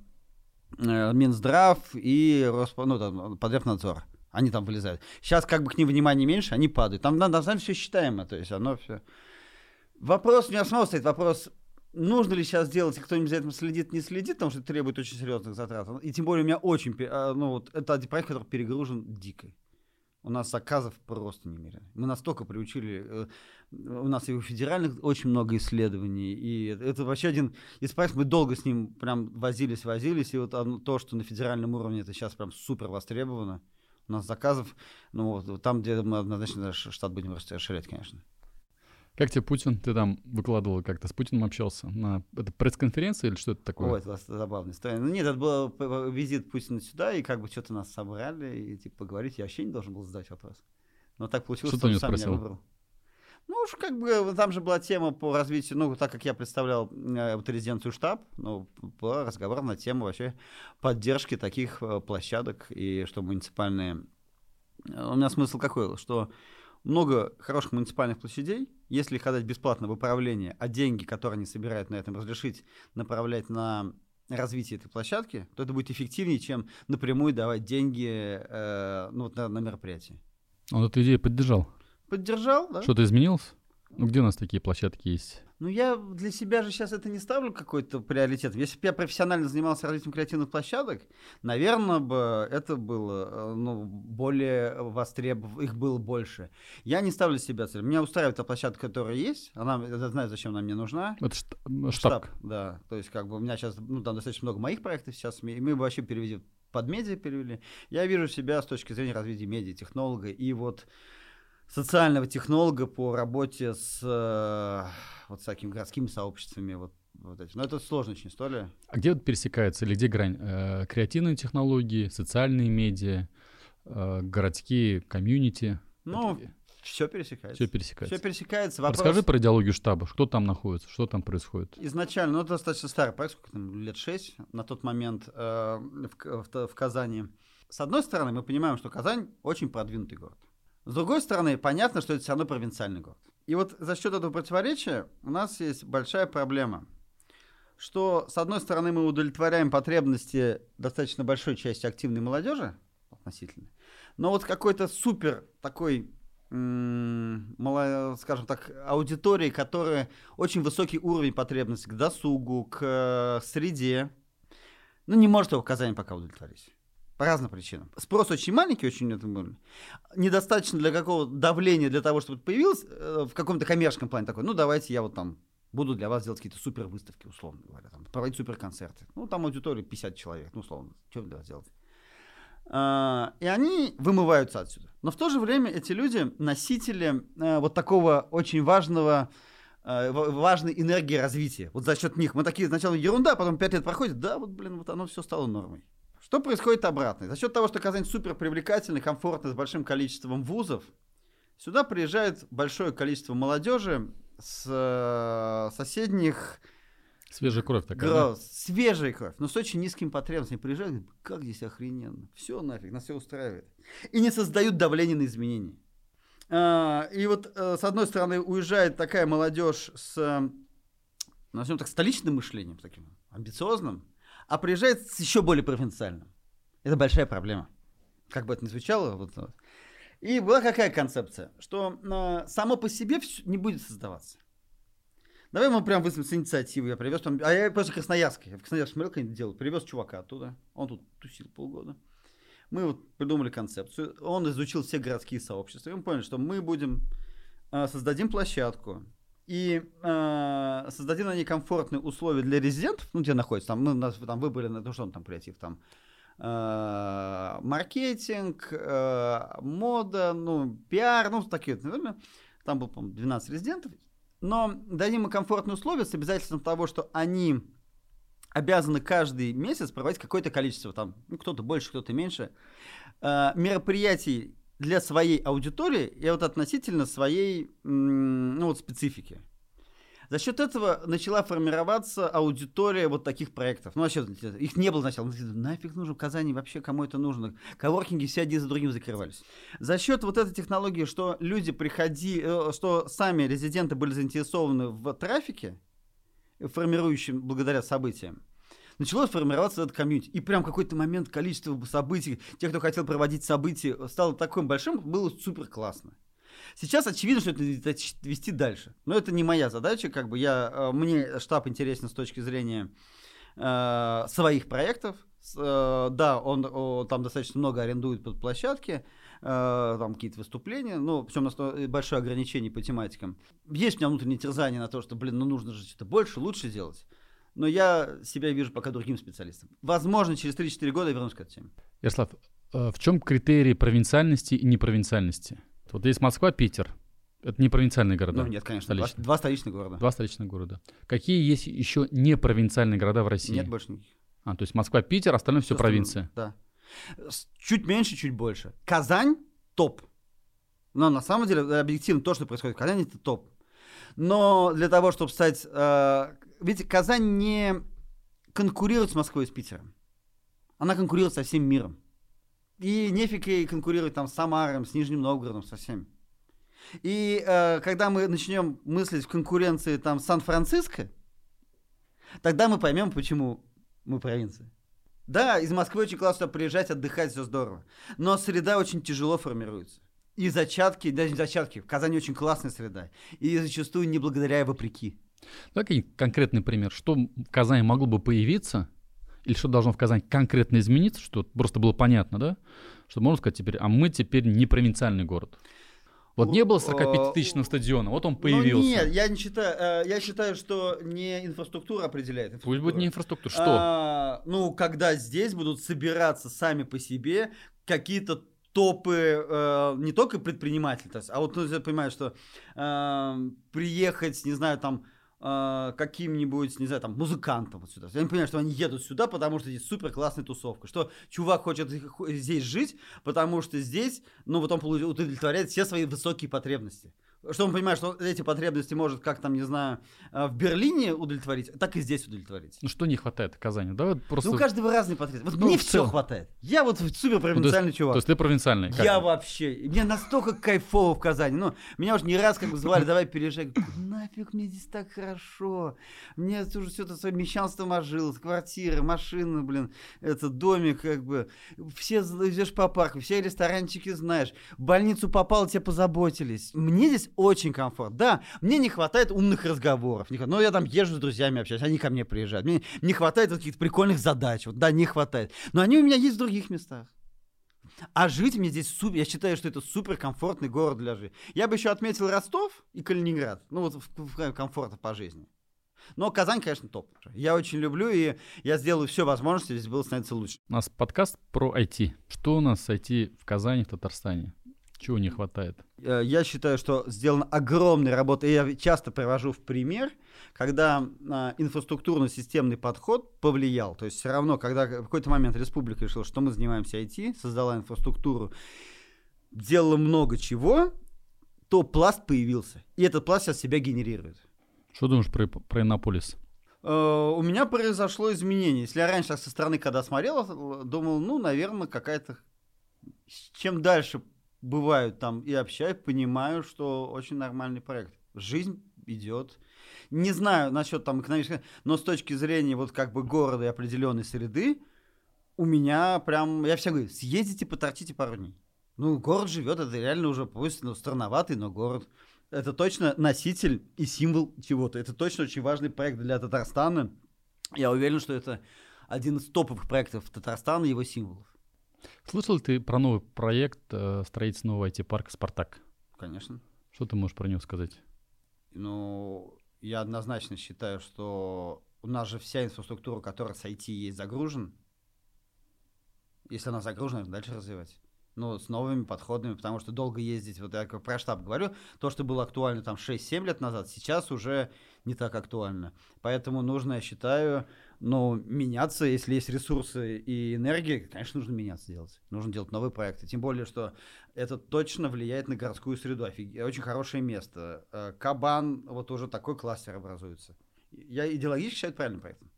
C: э, э, Минздрав и Росп... ну, там, Подряднадзор. Они там вылезают. Сейчас как бы к ним внимания меньше, они падают. Там на, на самом все считаемо, то есть оно все... Вопрос, у меня снова стоит вопрос, нужно ли сейчас делать, и кто-нибудь за этим следит, не следит, потому что это требует очень серьезных затрат. И тем более у меня очень, а, ну вот, это один проект, который перегружен дико. У нас заказов просто немерено. Мы настолько приучили, э, у нас и у федеральных очень много исследований, и это вообще один из проектов, мы долго с ним прям возились, возились, и вот то, что на федеральном уровне это сейчас прям супер востребовано, у нас заказов, ну вот там, где мы однозначно штат будем расширять, конечно.
B: Как тебе Путин? Ты там выкладывал как-то с Путиным общался? На это пресс-конференция или что это такое?
C: Ой, это забавная история. Ну нет, это был визит Путина сюда, и как бы что-то нас собрали, и типа поговорить. Я вообще не должен был задать вопрос. Но так получилось,
B: что, что он сам спросил? меня выбрал.
C: Ну уж как бы там же была тема по развитию, ну так как я представлял э, вот резиденцию штаб, ну был разговор на тему вообще поддержки таких э, площадок и что муниципальные. У меня смысл какой, что много хороших муниципальных площадей, если их отдать бесплатно в управление, а деньги, которые они собирают на этом разрешить, направлять на развитие этой площадки, то это будет эффективнее, чем напрямую давать деньги э, ну, вот на, на мероприятие.
B: Он эту идею поддержал?
C: Поддержал, да.
B: Что-то изменилось? Ну, где у нас такие площадки есть?
C: Ну, я для себя же сейчас это не ставлю какой-то приоритет. Если бы я профессионально занимался развитием креативных площадок, наверное, бы это было э, ну, более востребовано, их было больше. Я не ставлю себя цель. Меня устраивает та площадка, которая есть. Она, я знаю, зачем она мне нужна.
B: Это штаб. штаб.
C: Да, то есть как бы у меня сейчас, ну, там достаточно много моих проектов сейчас, и мы вообще перевели под медиа перевели. Я вижу себя с точки зрения развития медиа, технолога, и вот социального технолога по работе с э, вот с такими городскими сообществами, вот, вот эти. Но это сложная очень история.
B: А где вот пересекается или где грань? Э, креативные технологии, социальные медиа, э, городские комьюнити?
C: Ну, это... все пересекается.
B: Все пересекается.
C: Все пересекается. Вопрос...
B: Расскажи про идеологию штаба. Кто там находится? Что там происходит?
C: Изначально, ну, это достаточно старый проект, сколько там, лет шесть на тот момент э, в, в, в Казани. С одной стороны, мы понимаем, что Казань очень продвинутый город. С другой стороны, понятно, что это все равно провинциальный город. И вот за счет этого противоречия у нас есть большая проблема, что, с одной стороны, мы удовлетворяем потребности достаточно большой части активной молодежи, относительно, но вот какой-то супер такой скажем так, аудитории, которая очень высокий уровень потребностей к досугу, к э, среде, ну, не может его Казань пока удовлетворить. По разным причинам. Спрос очень маленький, очень недостаточно для какого давления для того, чтобы появилось э, в каком-то коммерческом плане такой. Ну, давайте я вот там буду для вас делать какие-то супер выставки, условно говоря, там, проводить супер концерты. Ну, там аудитория 50 человек, ну, условно, что для вас делать? А, и они вымываются отсюда. Но в то же время эти люди носители а, вот такого очень важного а, важной энергии развития. Вот за счет них мы такие сначала ерунда, потом 5 лет проходит, да, вот, блин, вот оно все стало нормой. Что происходит обратно? За счет того, что Казань супер привлекательный, комфортный, с большим количеством вузов, сюда приезжает большое количество молодежи с э, соседних...
B: Свежая кровь такая, да?
C: Свежая кровь, но с очень низким потребностями. Приезжают, как здесь охрененно. Все нафиг, нас все устраивает. И не создают давление на изменения. А, и вот, э, с одной стороны, уезжает такая молодежь с, э, назовем так, столичным мышлением, таким амбициозным, а приезжает с еще более провинциальным. Это большая проблема. Как бы это ни звучало. Вот. И была какая концепция? Что э, само по себе все не будет создаваться. Давай мы прям вызовем с инициативы. Я привез там... А я просто Красноярск. Я в Красноярске смотрел, как делают. Привез чувака оттуда. Он тут тусил полгода. Мы вот придумали концепцию. Он изучил все городские сообщества. И мы поняли, что мы будем... Э, создадим площадку и э, создадим ней комфортные условия для резидентов, ну, где находится, там, мы нас там выбрали, то, что он там креатив, там, э, маркетинг, э, мода, ну, пиар, ну, такие, наверное, там было, по 12 резидентов, но дадим им комфортные условия с обязательством того, что они обязаны каждый месяц проводить какое-то количество, там, ну, кто-то больше, кто-то меньше, э, мероприятий для своей аудитории и вот относительно своей ну, вот специфики. За счет этого начала формироваться аудитория вот таких проектов. Ну, вообще, их не было сначала. Нафиг нужно в Казани, вообще кому это нужно? Коворкинги все один за другим закрывались. За счет вот этой технологии, что люди приходи, э, что сами резиденты были заинтересованы в трафике, формирующем благодаря событиям, началось формироваться этот комьюнити. И прям какой-то момент количество событий, тех, кто хотел проводить события, стало таким большим, было супер классно. Сейчас очевидно, что это вести дальше. Но это не моя задача, как бы я, э, мне штаб интересен с точки зрения э, своих проектов. Э, да, он, он там достаточно много арендует под площадки, э, там какие-то выступления, ну, причем нас большое ограничение по тематикам. Есть у меня внутреннее терзание на то, что, блин, ну нужно же что-то больше, лучше делать. Но я себя вижу пока другим специалистом. Возможно, через 3-4 года я вернусь к этой теме.
B: Ярослав, э, в чем критерии провинциальности и непровинциальности? Вот есть Москва, Питер. Это не провинциальные города.
C: Ну нет, конечно. Два, два столичных города.
B: Два столичных города. Какие есть еще не провинциальные города в России?
C: Нет больше никаких.
B: А, то есть Москва, Питер, остальное все, все провинция.
C: Да. Чуть меньше, чуть больше. Казань топ. Но на самом деле, объективно, то, что происходит в Казани, это топ. Но для того, чтобы стать... Э, видите, Казань не конкурирует с Москвой и с Питером. Она конкурирует со всем миром. И нефиг ей конкурировать там с Самаром, с Нижним Новгородом, со всеми. И э, когда мы начнем мыслить в конкуренции там Сан-Франциско, тогда мы поймем, почему мы провинция. Да, из Москвы очень классно приезжать, отдыхать, все здорово. Но среда очень тяжело формируется. И зачатки, даже не зачатки, в Казани очень классная среда. И зачастую не благодаря, а вопреки.
B: Давай конкретный пример. Что в Казани могло бы появиться, или что должно в Казани конкретно измениться, что просто было понятно, да? Что можно сказать теперь, а мы теперь не провинциальный город. Вот не было 45-тысячного стадиона, вот он появился. Ну,
C: нет, я не считаю, э, я считаю, что не инфраструктура определяет.
B: Инфраструктура. Пусть будет не инфраструктура, что?
C: А, ну, когда здесь будут собираться сами по себе какие-то топы э, не только предприниматели, то есть, а вот ну, я понимаю, что э, приехать, не знаю, там э, каким-нибудь, не знаю, там, музыкантом вот сюда. Я не понимаю, что они едут сюда, потому что здесь супер классная тусовка. Что чувак хочет здесь жить, потому что здесь, ну, вот он удовлетворяет все свои высокие потребности что он понимает, что эти потребности может, как там, не знаю, э, в Берлине удовлетворить, так и здесь удовлетворить.
B: Ну что не хватает Казани? Да, вот просто...
C: Ну у каждого разные потребности. Вот ну, мне все хватает. Я вот супер провинциальный
B: ну, то
C: чувак.
B: То есть ты провинциальный?
C: Я вообще. Мне настолько кайфово в Казани. Ну, меня уже не раз как бы звали, давай переезжай. Нафиг мне здесь так хорошо. Мне уже все это свое мещанство ожилось. Квартира, машина, блин, это домик, как бы. Все идешь по парку, все ресторанчики знаешь. В больницу попал, тебе позаботились. Мне здесь очень комфортно. Да, мне не хватает умных разговоров. Не, ну, я там езжу с друзьями общаюсь, они ко мне приезжают. Мне не хватает вот каких-то прикольных задач. Вот, да, не хватает. Но они у меня есть в других местах. А жить мне здесь супер, я считаю, что это супер комфортный город для жизни. Я бы еще отметил Ростов и Калининград. Ну вот в, в комфорта по жизни. Но Казань, конечно, топ. Я очень люблю, и я сделаю все возможности, здесь было становиться лучше.
B: У нас подкаст про IT. Что у нас с IT в Казани, в Татарстане? Чего не хватает?
C: Э, я считаю, что сделана огромная работа. И я часто привожу в пример, когда а, инфраструктурно-системный подход повлиял. То есть все равно, когда в какой-то момент республика решила, что мы занимаемся IT, создала инфраструктуру, делала много чего, то пласт появился. И этот пласт сейчас себя генерирует.
B: Что думаешь про, про Иннополис?
C: Uh, у меня произошло изменение. Если я раньше со стороны, когда смотрел, думал, ну, наверное, какая-то... Чем дальше бывают там и общаюсь, понимаю, что очень нормальный проект. Жизнь идет. Не знаю насчет там экономической, но с точки зрения вот как бы города и определенной среды, у меня прям, я всегда говорю, съездите, поторчите пару дней. Ну, город живет, это реально уже, пусть ну, странноватый, но город. Это точно носитель и символ чего-то. Это точно очень важный проект для Татарстана. Я уверен, что это один из топовых проектов Татарстана, его символов.
B: Слышал ты про новый проект э, строительства нового IT-парка «Спартак»?
C: Конечно.
B: Что ты можешь про него сказать?
C: Ну, я однозначно считаю, что у нас же вся инфраструктура, которая с IT есть, загружена. Если она загружена, дальше развивать. Ну, с новыми подходами, потому что долго ездить, вот я про штаб говорю, то, что было актуально там 6-7 лет назад, сейчас уже не так актуально. Поэтому нужно, я считаю, ну, меняться, если есть ресурсы и энергия, конечно, нужно меняться делать. Нужно делать новые проекты. Тем более, что это точно влияет на городскую среду. Офиг... Очень хорошее место. Э, Кабан, вот уже такой кластер образуется. Я идеологически считаю правильным проектом.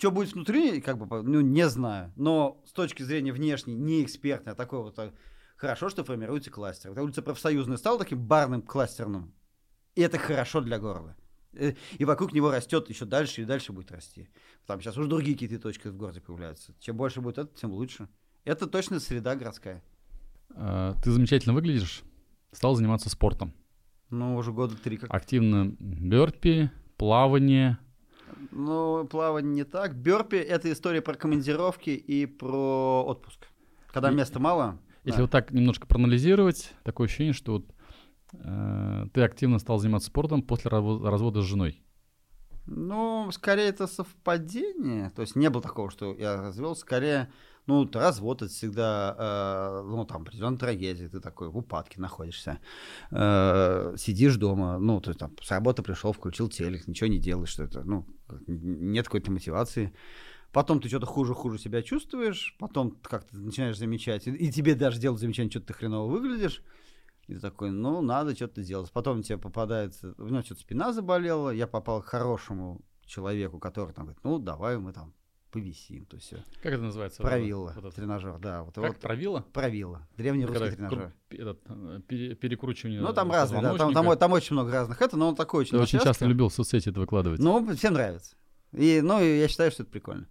C: Что будет внутри, как бы, ну, не знаю. Но с точки зрения внешней, не экспертной, а такой вот а, хорошо, что формируется кластер. Вот улица профсоюзная стала таким барным кластерным. И это хорошо для города. Э, и вокруг него растет еще дальше и дальше будет расти. Там сейчас уже другие какие-то точки в городе появляются. Чем больше будет это, тем лучше. Это точно среда городская.
B: А, ты замечательно выглядишь. Стал заниматься спортом.
C: Ну, уже года три как.
B: Активно бёрпи, плавание,
C: ну, плавание не так. Бёрпи — это история про командировки и про отпуск. Когда и, места мало.
B: Если да. вот так немножко проанализировать, такое ощущение, что вот, э, ты активно стал заниматься спортом после развода с женой.
C: Ну, скорее это совпадение. То есть не было такого, что я развелся. Скорее ну, развод это всегда, э, ну, там, определенная трагедия, ты такой в упадке находишься, э, сидишь дома, ну, ты там с работы пришел, включил телек, ничего не делаешь, что это, ну, нет какой-то мотивации. Потом ты что-то хуже-хуже себя чувствуешь, потом как-то начинаешь замечать, и, и тебе даже делают замечание, что ты хреново выглядишь, и ты такой, ну, надо что-то делать. Потом тебе попадается, у меня что-то спина заболела, я попал к хорошему человеку, который там говорит, ну, давай мы там повисим, то есть.
B: Как это называется?
C: Правило, вот тренажер, да. Вот,
B: как
C: вот,
B: правило?
C: Правило, древний Когда русский тренажер.
B: Этот, э, перекручивание
C: Ну, там разные, да, там, там, там очень много разных. Это, но он такой очень
B: Я очень часто любил в соцсети это выкладывать.
C: Ну, всем нравится. И, ну, я считаю, что это прикольно.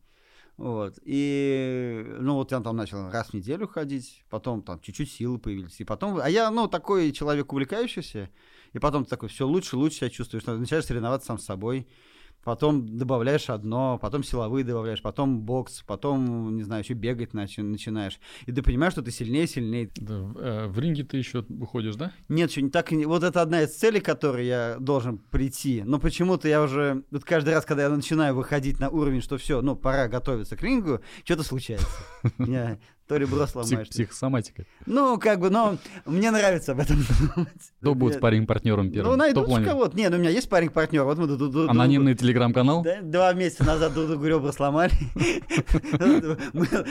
C: Вот. И, ну, вот я там начал раз в неделю ходить, потом там чуть-чуть силы появились. И потом, а я, ну, такой человек увлекающийся, и потом ты такой, все лучше, лучше себя чувствуешь, начинаешь соревноваться сам с собой потом добавляешь одно, потом силовые добавляешь, потом бокс, потом, не знаю, еще бегать начи- начинаешь. И ты понимаешь, что ты сильнее, сильнее.
B: Да, э, в ринге ты еще выходишь, да?
C: Нет, еще не так. Вот это одна из целей, к которой я должен прийти. Но почему-то я уже, вот каждый раз, когда я начинаю выходить на уровень, что все, ну, пора готовиться к рингу, что-то случается. [LAUGHS] То ребро сломаешь.
B: Псих, психосоматика.
C: Ну, как бы, но мне нравится об этом думать.
B: Кто будет спаринг партнером первым?
C: Ну, найду кого-то. Не, ну у меня есть спаринг партнер. Вот мы
B: Анонимный телеграм-канал?
C: Два месяца назад друг другу ребра сломали.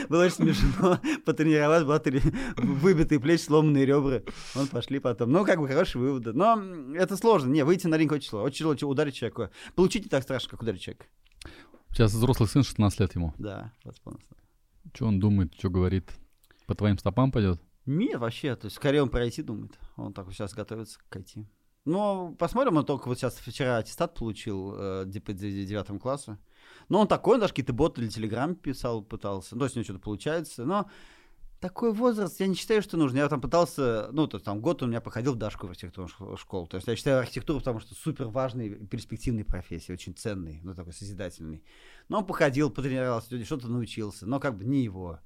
C: Было очень смешно. Потренировать, была выбитые плечи, сломанные ребра. Он пошли потом. Ну, как бы, хорошие выводы. Но это сложно. Не, выйти на ринг очень сложно. Очень тяжело ударить человека. Получить не так страшно, как ударить человека.
B: Сейчас взрослый сын, 16 лет ему.
C: Да, 20
B: что он думает, что говорит? По твоим стопам пойдет?
C: Нет, вообще, то есть скорее он про IT думает. Он так вот сейчас готовится к IT. Ну, посмотрим, он только вот сейчас вчера аттестат получил э, по девятому классу. Но он такой, он даже какие-то боты для Телеграм писал, пытался. Ну, то есть у него что-то получается. Но такой возраст, я не считаю, что нужно. Я там пытался, ну, то есть там год у меня походил в Дашку в архитектурную школу. То есть я считаю архитектуру, потому что супер важный, перспективный профессия, очень ценный, ну, такой созидательный. Но он походил, потренировался, что-то научился, но как бы не его.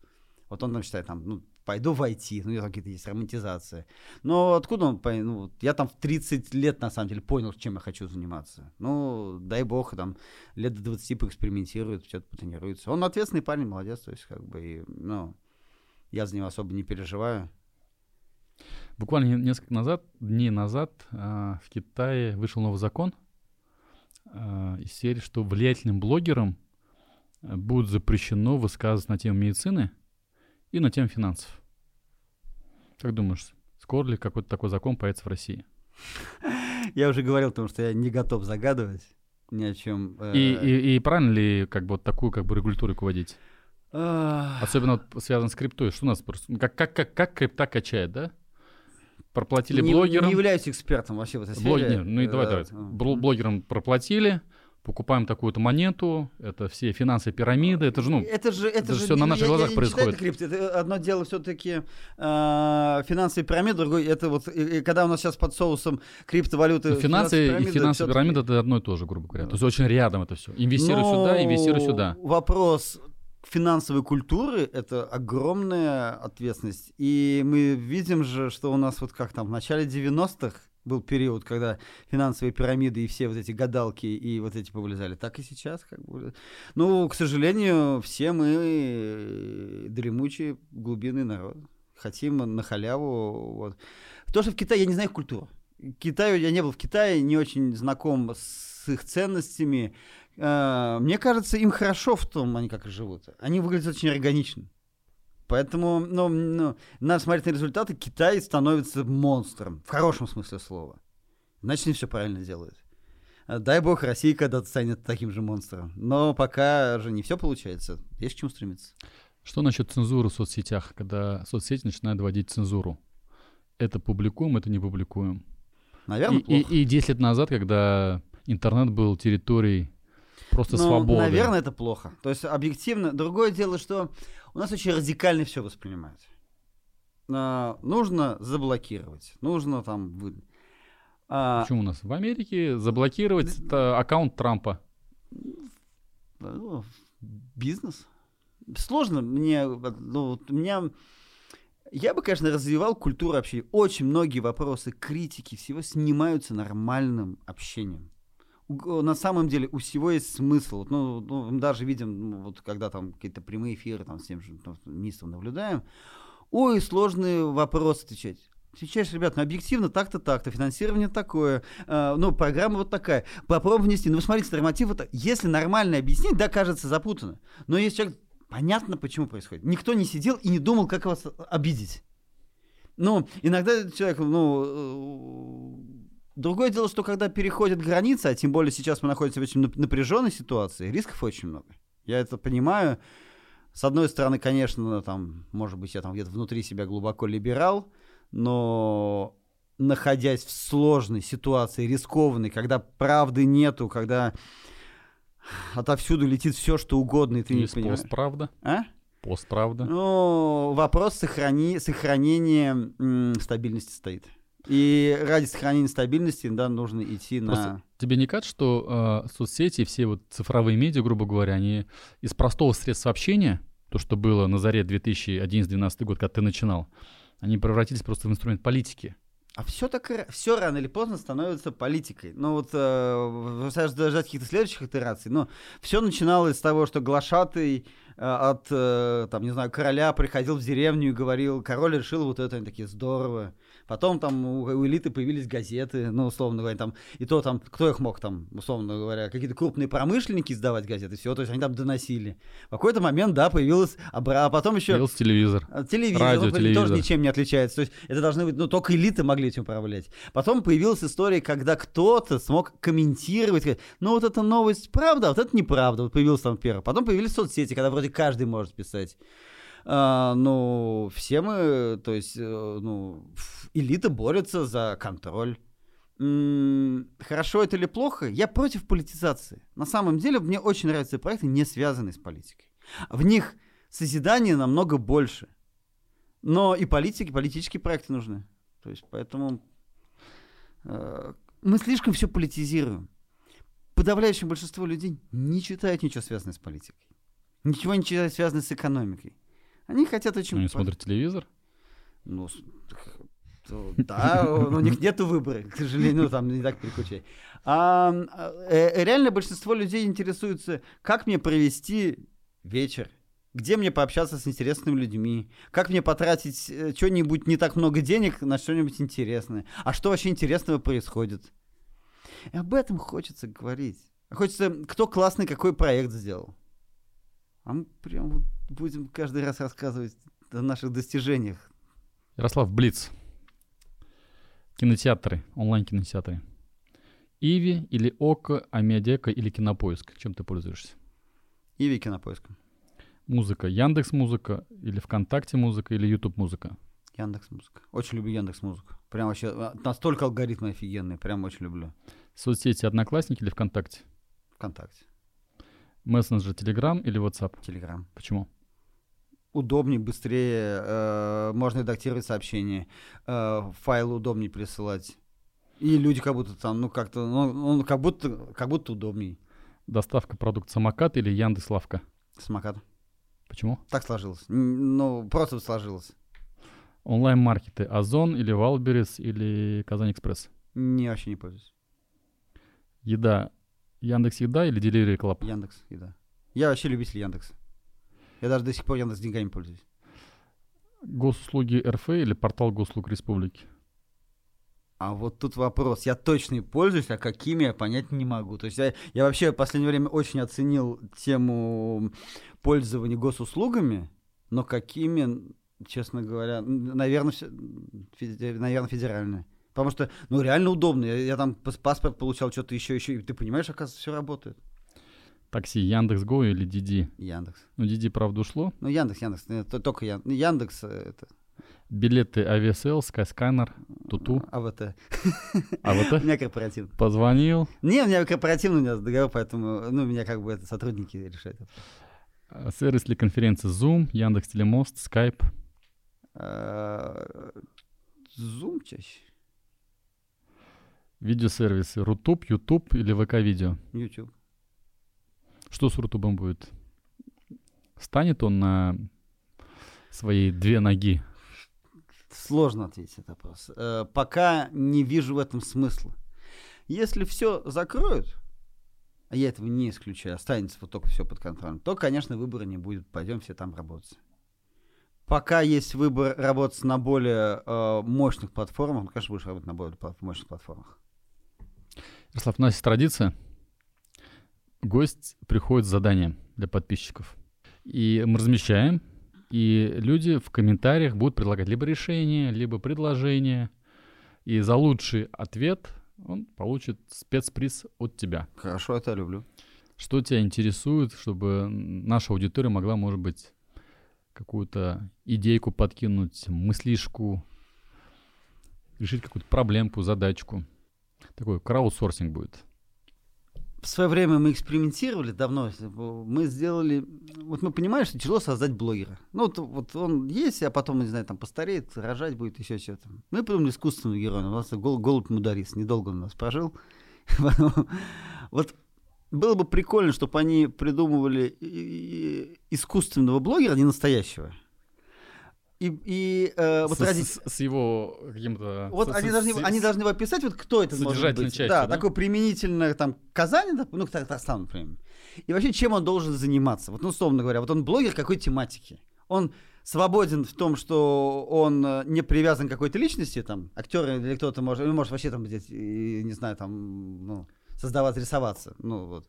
C: Вот он там считает, там, ну, пойду в IT, ну, какие-то есть романтизация. Но откуда он, ну, я там в 30 лет, на самом деле, понял, чем я хочу заниматься. Ну, дай бог, там, лет до 20 поэкспериментирует, что-то потренируется. Он ответственный парень, молодец, то есть, как бы, и, ну, я за него особо не переживаю.
B: Буквально несколько назад, дней назад э, в Китае вышел новый закон э, из серии, что влиятельным блогерам будет запрещено высказываться на тему медицины и на тему финансов. Как думаешь, скоро ли какой-то такой закон появится в России? [LAUGHS]
C: Я уже говорил, потому что я не готов загадывать ни о чем.
B: Э, и, и, и правильно ли как бы вот такую как бы регуляторику вводить? Особенно вот связано с криптой. Что у нас просто... Как, как, как, как крипта качает, да? Проплатили
C: не,
B: блогерам.
C: Не являюсь экспертом вообще в этой
B: сфере. Блог... Ну и давай, давай. Блогерам проплатили, покупаем такую-то монету, это все финансовые пирамиды, это же, ну,
C: это же, это, это же
B: все на наших я, глазах я происходит.
C: Это, крипт, это одно дело все-таки э, финансовые пирамиды, другое это вот, и, и когда у нас сейчас под соусом криптовалюты.
B: Ну, финансы и финансовые пирамиды это одно и то же, грубо говоря. То есть очень рядом это все. Инвестируй Но сюда, инвестируй сюда.
C: Вопрос, финансовой культуры это огромная ответственность. И мы видим же, что у нас вот как там в начале 90-х был период, когда финансовые пирамиды и все вот эти гадалки и вот эти повылезали. Так и сейчас как бы. Ну, к сожалению, все мы дремучий глубинный народ. Хотим на халяву. Вот. То, что в Китае, я не знаю их культуру. Китаю я не был в Китае, не очень знаком с их ценностями. Э, Мне кажется, им хорошо в том, они как живут. Они выглядят очень органично. Поэтому, ну, ну, надо смотреть на результаты. Китай становится монстром, в хорошем смысле слова. Значит, они все правильно делают. Э, Дай бог, Россия когда-то станет таким же монстром. Но пока же не все получается. Есть к чему стремиться.
B: Что насчет цензуры в соцсетях, когда соцсети начинают вводить цензуру? Это публикуем, это не публикуем.
C: Наверное,
B: и, и, и 10 лет назад, когда интернет был территорией просто
C: ну,
B: свободы.
C: Наверное, это плохо. То есть объективно. Другое дело, что у нас очень радикально все воспринимают. А, нужно заблокировать, нужно там... Вы...
B: А, Почему у нас? В Америке заблокировать это аккаунт Трампа.
C: Бизнес. Сложно мне... Ну, у меня... Я бы, конечно, развивал культуру общения. Очень многие вопросы критики всего снимаются нормальным общением. У, на самом деле у всего есть смысл. Ну, ну мы даже видим, ну, вот когда там какие-то прямые эфиры там, с тем же ну, министром наблюдаем. Ой, сложные вопросы отвечать. Отвечаешь, ребят, ну объективно так-то, так-то, финансирование такое, э, ну, программа вот такая, попробуем внести. Ну, вы смотрите, норматив, это, если нормально объяснить, да, кажется запутанно. Но если человек Понятно, почему происходит. Никто не сидел и не думал, как вас обидеть. Ну, иногда человек, ну, другое дело, что когда переходят границы, а тем более сейчас мы находимся в очень напряженной ситуации, рисков очень много. Я это понимаю. С одной стороны, конечно, там, может быть, я там где-то внутри себя глубоко либерал, но находясь в сложной ситуации, рискованной, когда правды нету, когда отовсюду летит все, что угодно, и ты
B: Есть
C: не понимаешь.
B: постправда.
C: А?
B: Постправда.
C: Ну, вопрос сохрани... сохранения м, стабильности стоит. И ради сохранения стабильности, да, нужно идти
B: Просто
C: на...
B: Тебе не кажется, что э, соцсети, все вот цифровые медиа, грубо говоря, они из простого средства общения, то, что было на заре 2011-2012 год, когда ты начинал, они превратились просто в инструмент политики.
C: А все так все рано или поздно становится политикой. Ну вот э, даже каких-то следующих итераций. Но все начиналось с того, что глашатый э, от, э, там, не знаю, короля приходил в деревню и говорил, король решил вот это, они такие, здорово. Потом там у, у элиты появились газеты, ну, условно говоря, там, и то там, кто их мог там, условно говоря, какие-то крупные промышленники издавать газеты, все, то есть они там доносили. В какой-то момент, да, появилось, а, потом еще...
B: Появился телевизор.
C: А, телевизор,
B: Радио,
C: он
B: телевизор.
C: тоже ничем не отличается. То есть это должны быть, ну, только элиты могли этим управлять. Потом появилась история, когда кто-то смог комментировать, сказать, ну, вот эта новость правда, а вот это неправда. Вот появился там первый. Потом появились соцсети, когда вроде каждый может писать. А, ну, все мы, то есть, э, ну, элита борется за контроль. Хорошо это или плохо? Я против политизации. На самом деле, мне очень нравятся проекты, не связанные с политикой. В них созидание намного больше. Но и политики, политические проекты нужны. То есть, поэтому э, мы слишком все политизируем. Подавляющее большинство людей не читают ничего связанное с политикой. Ничего не читают связанное с экономикой. Они хотят очень...
B: Они смотрят телевизор?
C: Ну, да, у них нет выбора, к сожалению, ну, там не так переключай. А, э, реально большинство людей интересуется, как мне провести вечер, где мне пообщаться с интересными людьми, как мне потратить э, что-нибудь не так много денег на что-нибудь интересное, а что вообще интересного происходит. И об этом хочется говорить. Хочется, кто классный какой проект сделал. А мы прям вот будем каждый раз рассказывать о наших достижениях.
B: Ярослав Блиц. Кинотеатры, онлайн-кинотеатры. Иви или Око, Амедека или Кинопоиск? Чем ты пользуешься?
C: Иви Кинопоиск.
B: Музыка. Яндекс Музыка или ВКонтакте Музыка или YouTube Музыка?
C: Яндекс Музыка. Очень люблю Яндекс Музыку. Прям вообще а, настолько алгоритмы офигенные. Прям очень люблю.
B: Соцсети Одноклассники или ВКонтакте?
C: ВКонтакте.
B: Мессенджер Telegram или WhatsApp?
C: Телеграм.
B: Почему?
C: Удобнее, быстрее, э, можно редактировать сообщения, э, файлы удобнее присылать. И люди как будто там, ну как-то, ну, ну как будто, как будто удобнее.
B: Доставка продукт Самокат или Яндекс Лавка?
C: Самокат.
B: Почему?
C: Так сложилось. Ну, просто сложилось.
B: Онлайн-маркеты Озон или Wildberries или Казань Экспресс?
C: Не, вообще не пользуюсь.
B: Еда. Яндекс Еда или Delivery Club?
C: Яндекс, еда. Я вообще любитель Яндекса. Я даже до сих пор Яндекс деньгами пользуюсь.
B: Госуслуги РФ или портал Госуслуг Республики?
C: А вот тут вопрос. Я точно и пользуюсь, а какими я понять не могу. То есть я, я вообще в последнее время очень оценил тему пользования госуслугами, но какими, честно говоря, наверное, наверное федеральные. Потому что, ну, реально удобно. Я, я там паспорт получал, что-то еще, еще. И ты понимаешь, оказывается, все работает.
B: Такси Яндекс Go или Диди?
C: Яндекс.
B: Ну, Диди, правда, ушло.
C: Ну, Яндекс, Яндекс. Это только Ян... Яндекс. Э, это...
B: Билеты Aviasales, Skyscanner, Туту.
C: АВТ. [LAUGHS]
B: АВТ?
C: У меня корпоративный.
B: Позвонил.
C: Не, у меня корпоративный у меня договор, поэтому, ну, меня как бы это сотрудники решают.
B: А, сервис для конференции Zoom, Яндекс Телемост, Skype.
C: А, Zoom чаще.
B: Видеосервисы Рутуб, Ютуб или ВК-видео?
C: YouTube.
B: Что с Рутубом будет? Станет он на свои две ноги?
C: Сложно ответить на этот вопрос. Э, пока не вижу в этом смысла. Если все закроют, а я этого не исключаю, останется вот только все под контролем, то, конечно, выбора не будет. Пойдем все там работать. Пока есть выбор работать на более э, мощных платформах, ну, конечно, будешь работать на более мощных платформах.
B: Ярослав, у нас есть традиция. Гость приходит с заданием для подписчиков. И мы размещаем, и люди в комментариях будут предлагать либо решение, либо предложение. И за лучший ответ он получит спецприз от тебя.
C: Хорошо, это люблю.
B: Что тебя интересует, чтобы наша аудитория могла, может быть, какую-то идейку подкинуть, мыслишку, решить какую-то проблемку, задачку. Такой краудсорсинг будет.
C: В свое время мы экспериментировали давно. Мы сделали... Вот мы понимаем, что тяжело создать блогера. Ну, вот, вот он есть, а потом, не знаю, там постареет, рожать будет, еще что-то. Мы придумали искусственного героя. У нас гол, голубь мударис. Недолго он у нас прожил. [LAUGHS] Вот было бы прикольно, чтобы они придумывали искусственного блогера, не настоящего. И, и э, вот
B: с,
C: ради...
B: с, с его каким-то...
C: Вот
B: с,
C: они,
B: с,
C: должны,
B: с,
C: они должны описать, вот кто это может быть.
B: частью,
C: да,
B: да,
C: такой применительно там Казани, ну, Татарстан, например. И вообще, чем он должен заниматься? Вот, ну, условно говоря, вот он блогер какой тематики? Он свободен в том, что он э, не привязан к какой-то личности, там, актер или кто-то может, или может вообще там, здесь, не знаю, там, ну, создавать, рисоваться, ну, вот.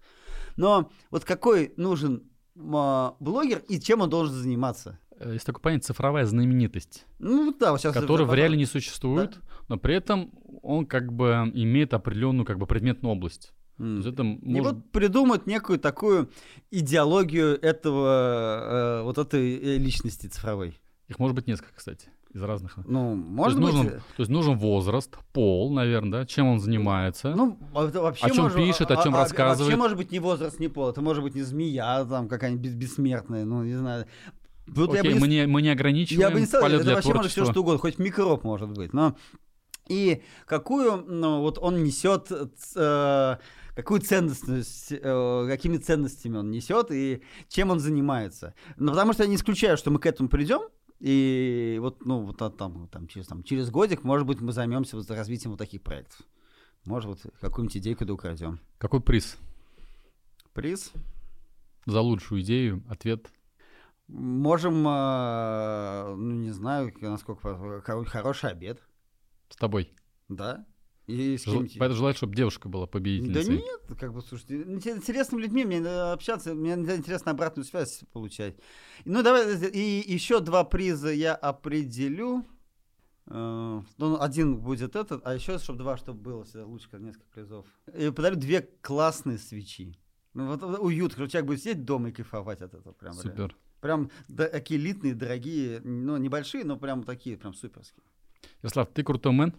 C: Но вот какой нужен а, блогер и чем он должен заниматься?
B: Э, есть такое понятие цифровая знаменитость.
C: Ну да, сейчас.
B: Которая в реале не существует, да? но при этом он как бы имеет определенную как бы предметную область.
C: Mm. То есть это может... И вот придумать некую такую идеологию этого, э, вот этой э, личности цифровой.
B: Их может быть несколько, кстати, из разных.
C: Ну, может
B: то
C: быть.
B: Нужен, то есть нужен возраст, пол, наверное, да, чем он занимается.
C: Ну, это вообще
B: о чем
C: может,
B: пишет, о чем
C: а,
B: рассказывает.
C: Вообще может быть не возраст, не пол. Это может быть не змея, там какая-нибудь бессмертная, ну, не знаю.
B: Вот Окей, я бы мы, не, мы не ограничиваем
C: я бы не стал, это
B: для
C: вообще
B: творчества.
C: может все что угодно, хоть микроб может быть, но и какую, ну, вот он несет, э, какую ценность, э, какими ценностями он несет и чем он занимается. Ну, потому что я не исключаю, что мы к этому придем, и вот, ну, вот там, там, через, там, через годик, может быть, мы займемся вот развитием вот таких проектов. Может, вот какую-нибудь идейку да украдем.
B: Какой приз?
C: Приз?
B: За лучшую идею, ответ –
C: Можем, э, ну не знаю, насколько хороший обед.
B: С тобой.
C: Да. И с
B: Жел... Поэтому желаю, чтобы девушка была победительницей.
C: Да нет, как бы, слушайте, интересными людьми мне общаться, мне интересно обратную связь получать. Ну, давай, и еще два приза я определю. Uh, ну, один будет этот, а еще, чтобы два, чтобы было лучше, как несколько призов. И подарю две классные свечи. Ну, вот уют, человек будет сидеть дома и кайфовать от этого. Прям,
B: Супер.
C: Реально. Прям такие элитные, дорогие, ну, небольшие, но прям такие, прям суперские.
B: Ярослав, ты крутой мэн.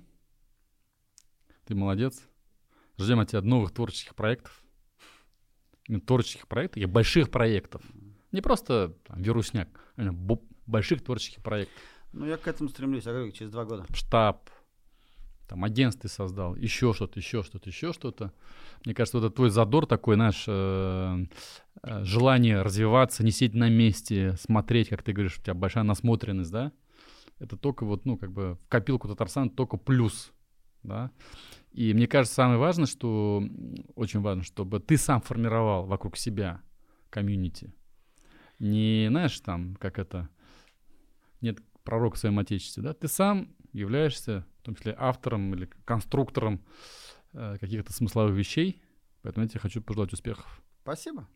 B: Ты молодец. Ждем от тебя новых творческих проектов. Творческих проектов и больших проектов. Не просто там, вирусняк, а больших творческих проектов.
C: Ну, я к этому стремлюсь, я говорю, через два года.
B: Штаб, там агентство ты создал, еще что-то, еще что-то, еще что-то. Мне кажется, вот это твой задор такой, знаешь, э, э, желание развиваться, не сидеть на месте, смотреть, как ты говоришь, у тебя большая насмотренность, да? Это только вот, ну, как бы в копилку Татарстана только плюс, да? И мне кажется, самое важное, что очень важно, чтобы ты сам формировал вокруг себя комьюнити. Не, знаешь, там, как это, нет пророк в своем отечестве, да, ты сам являешься, в том числе, автором или конструктором э, каких-то смысловых вещей, поэтому я тебе хочу пожелать успехов.
C: Спасибо.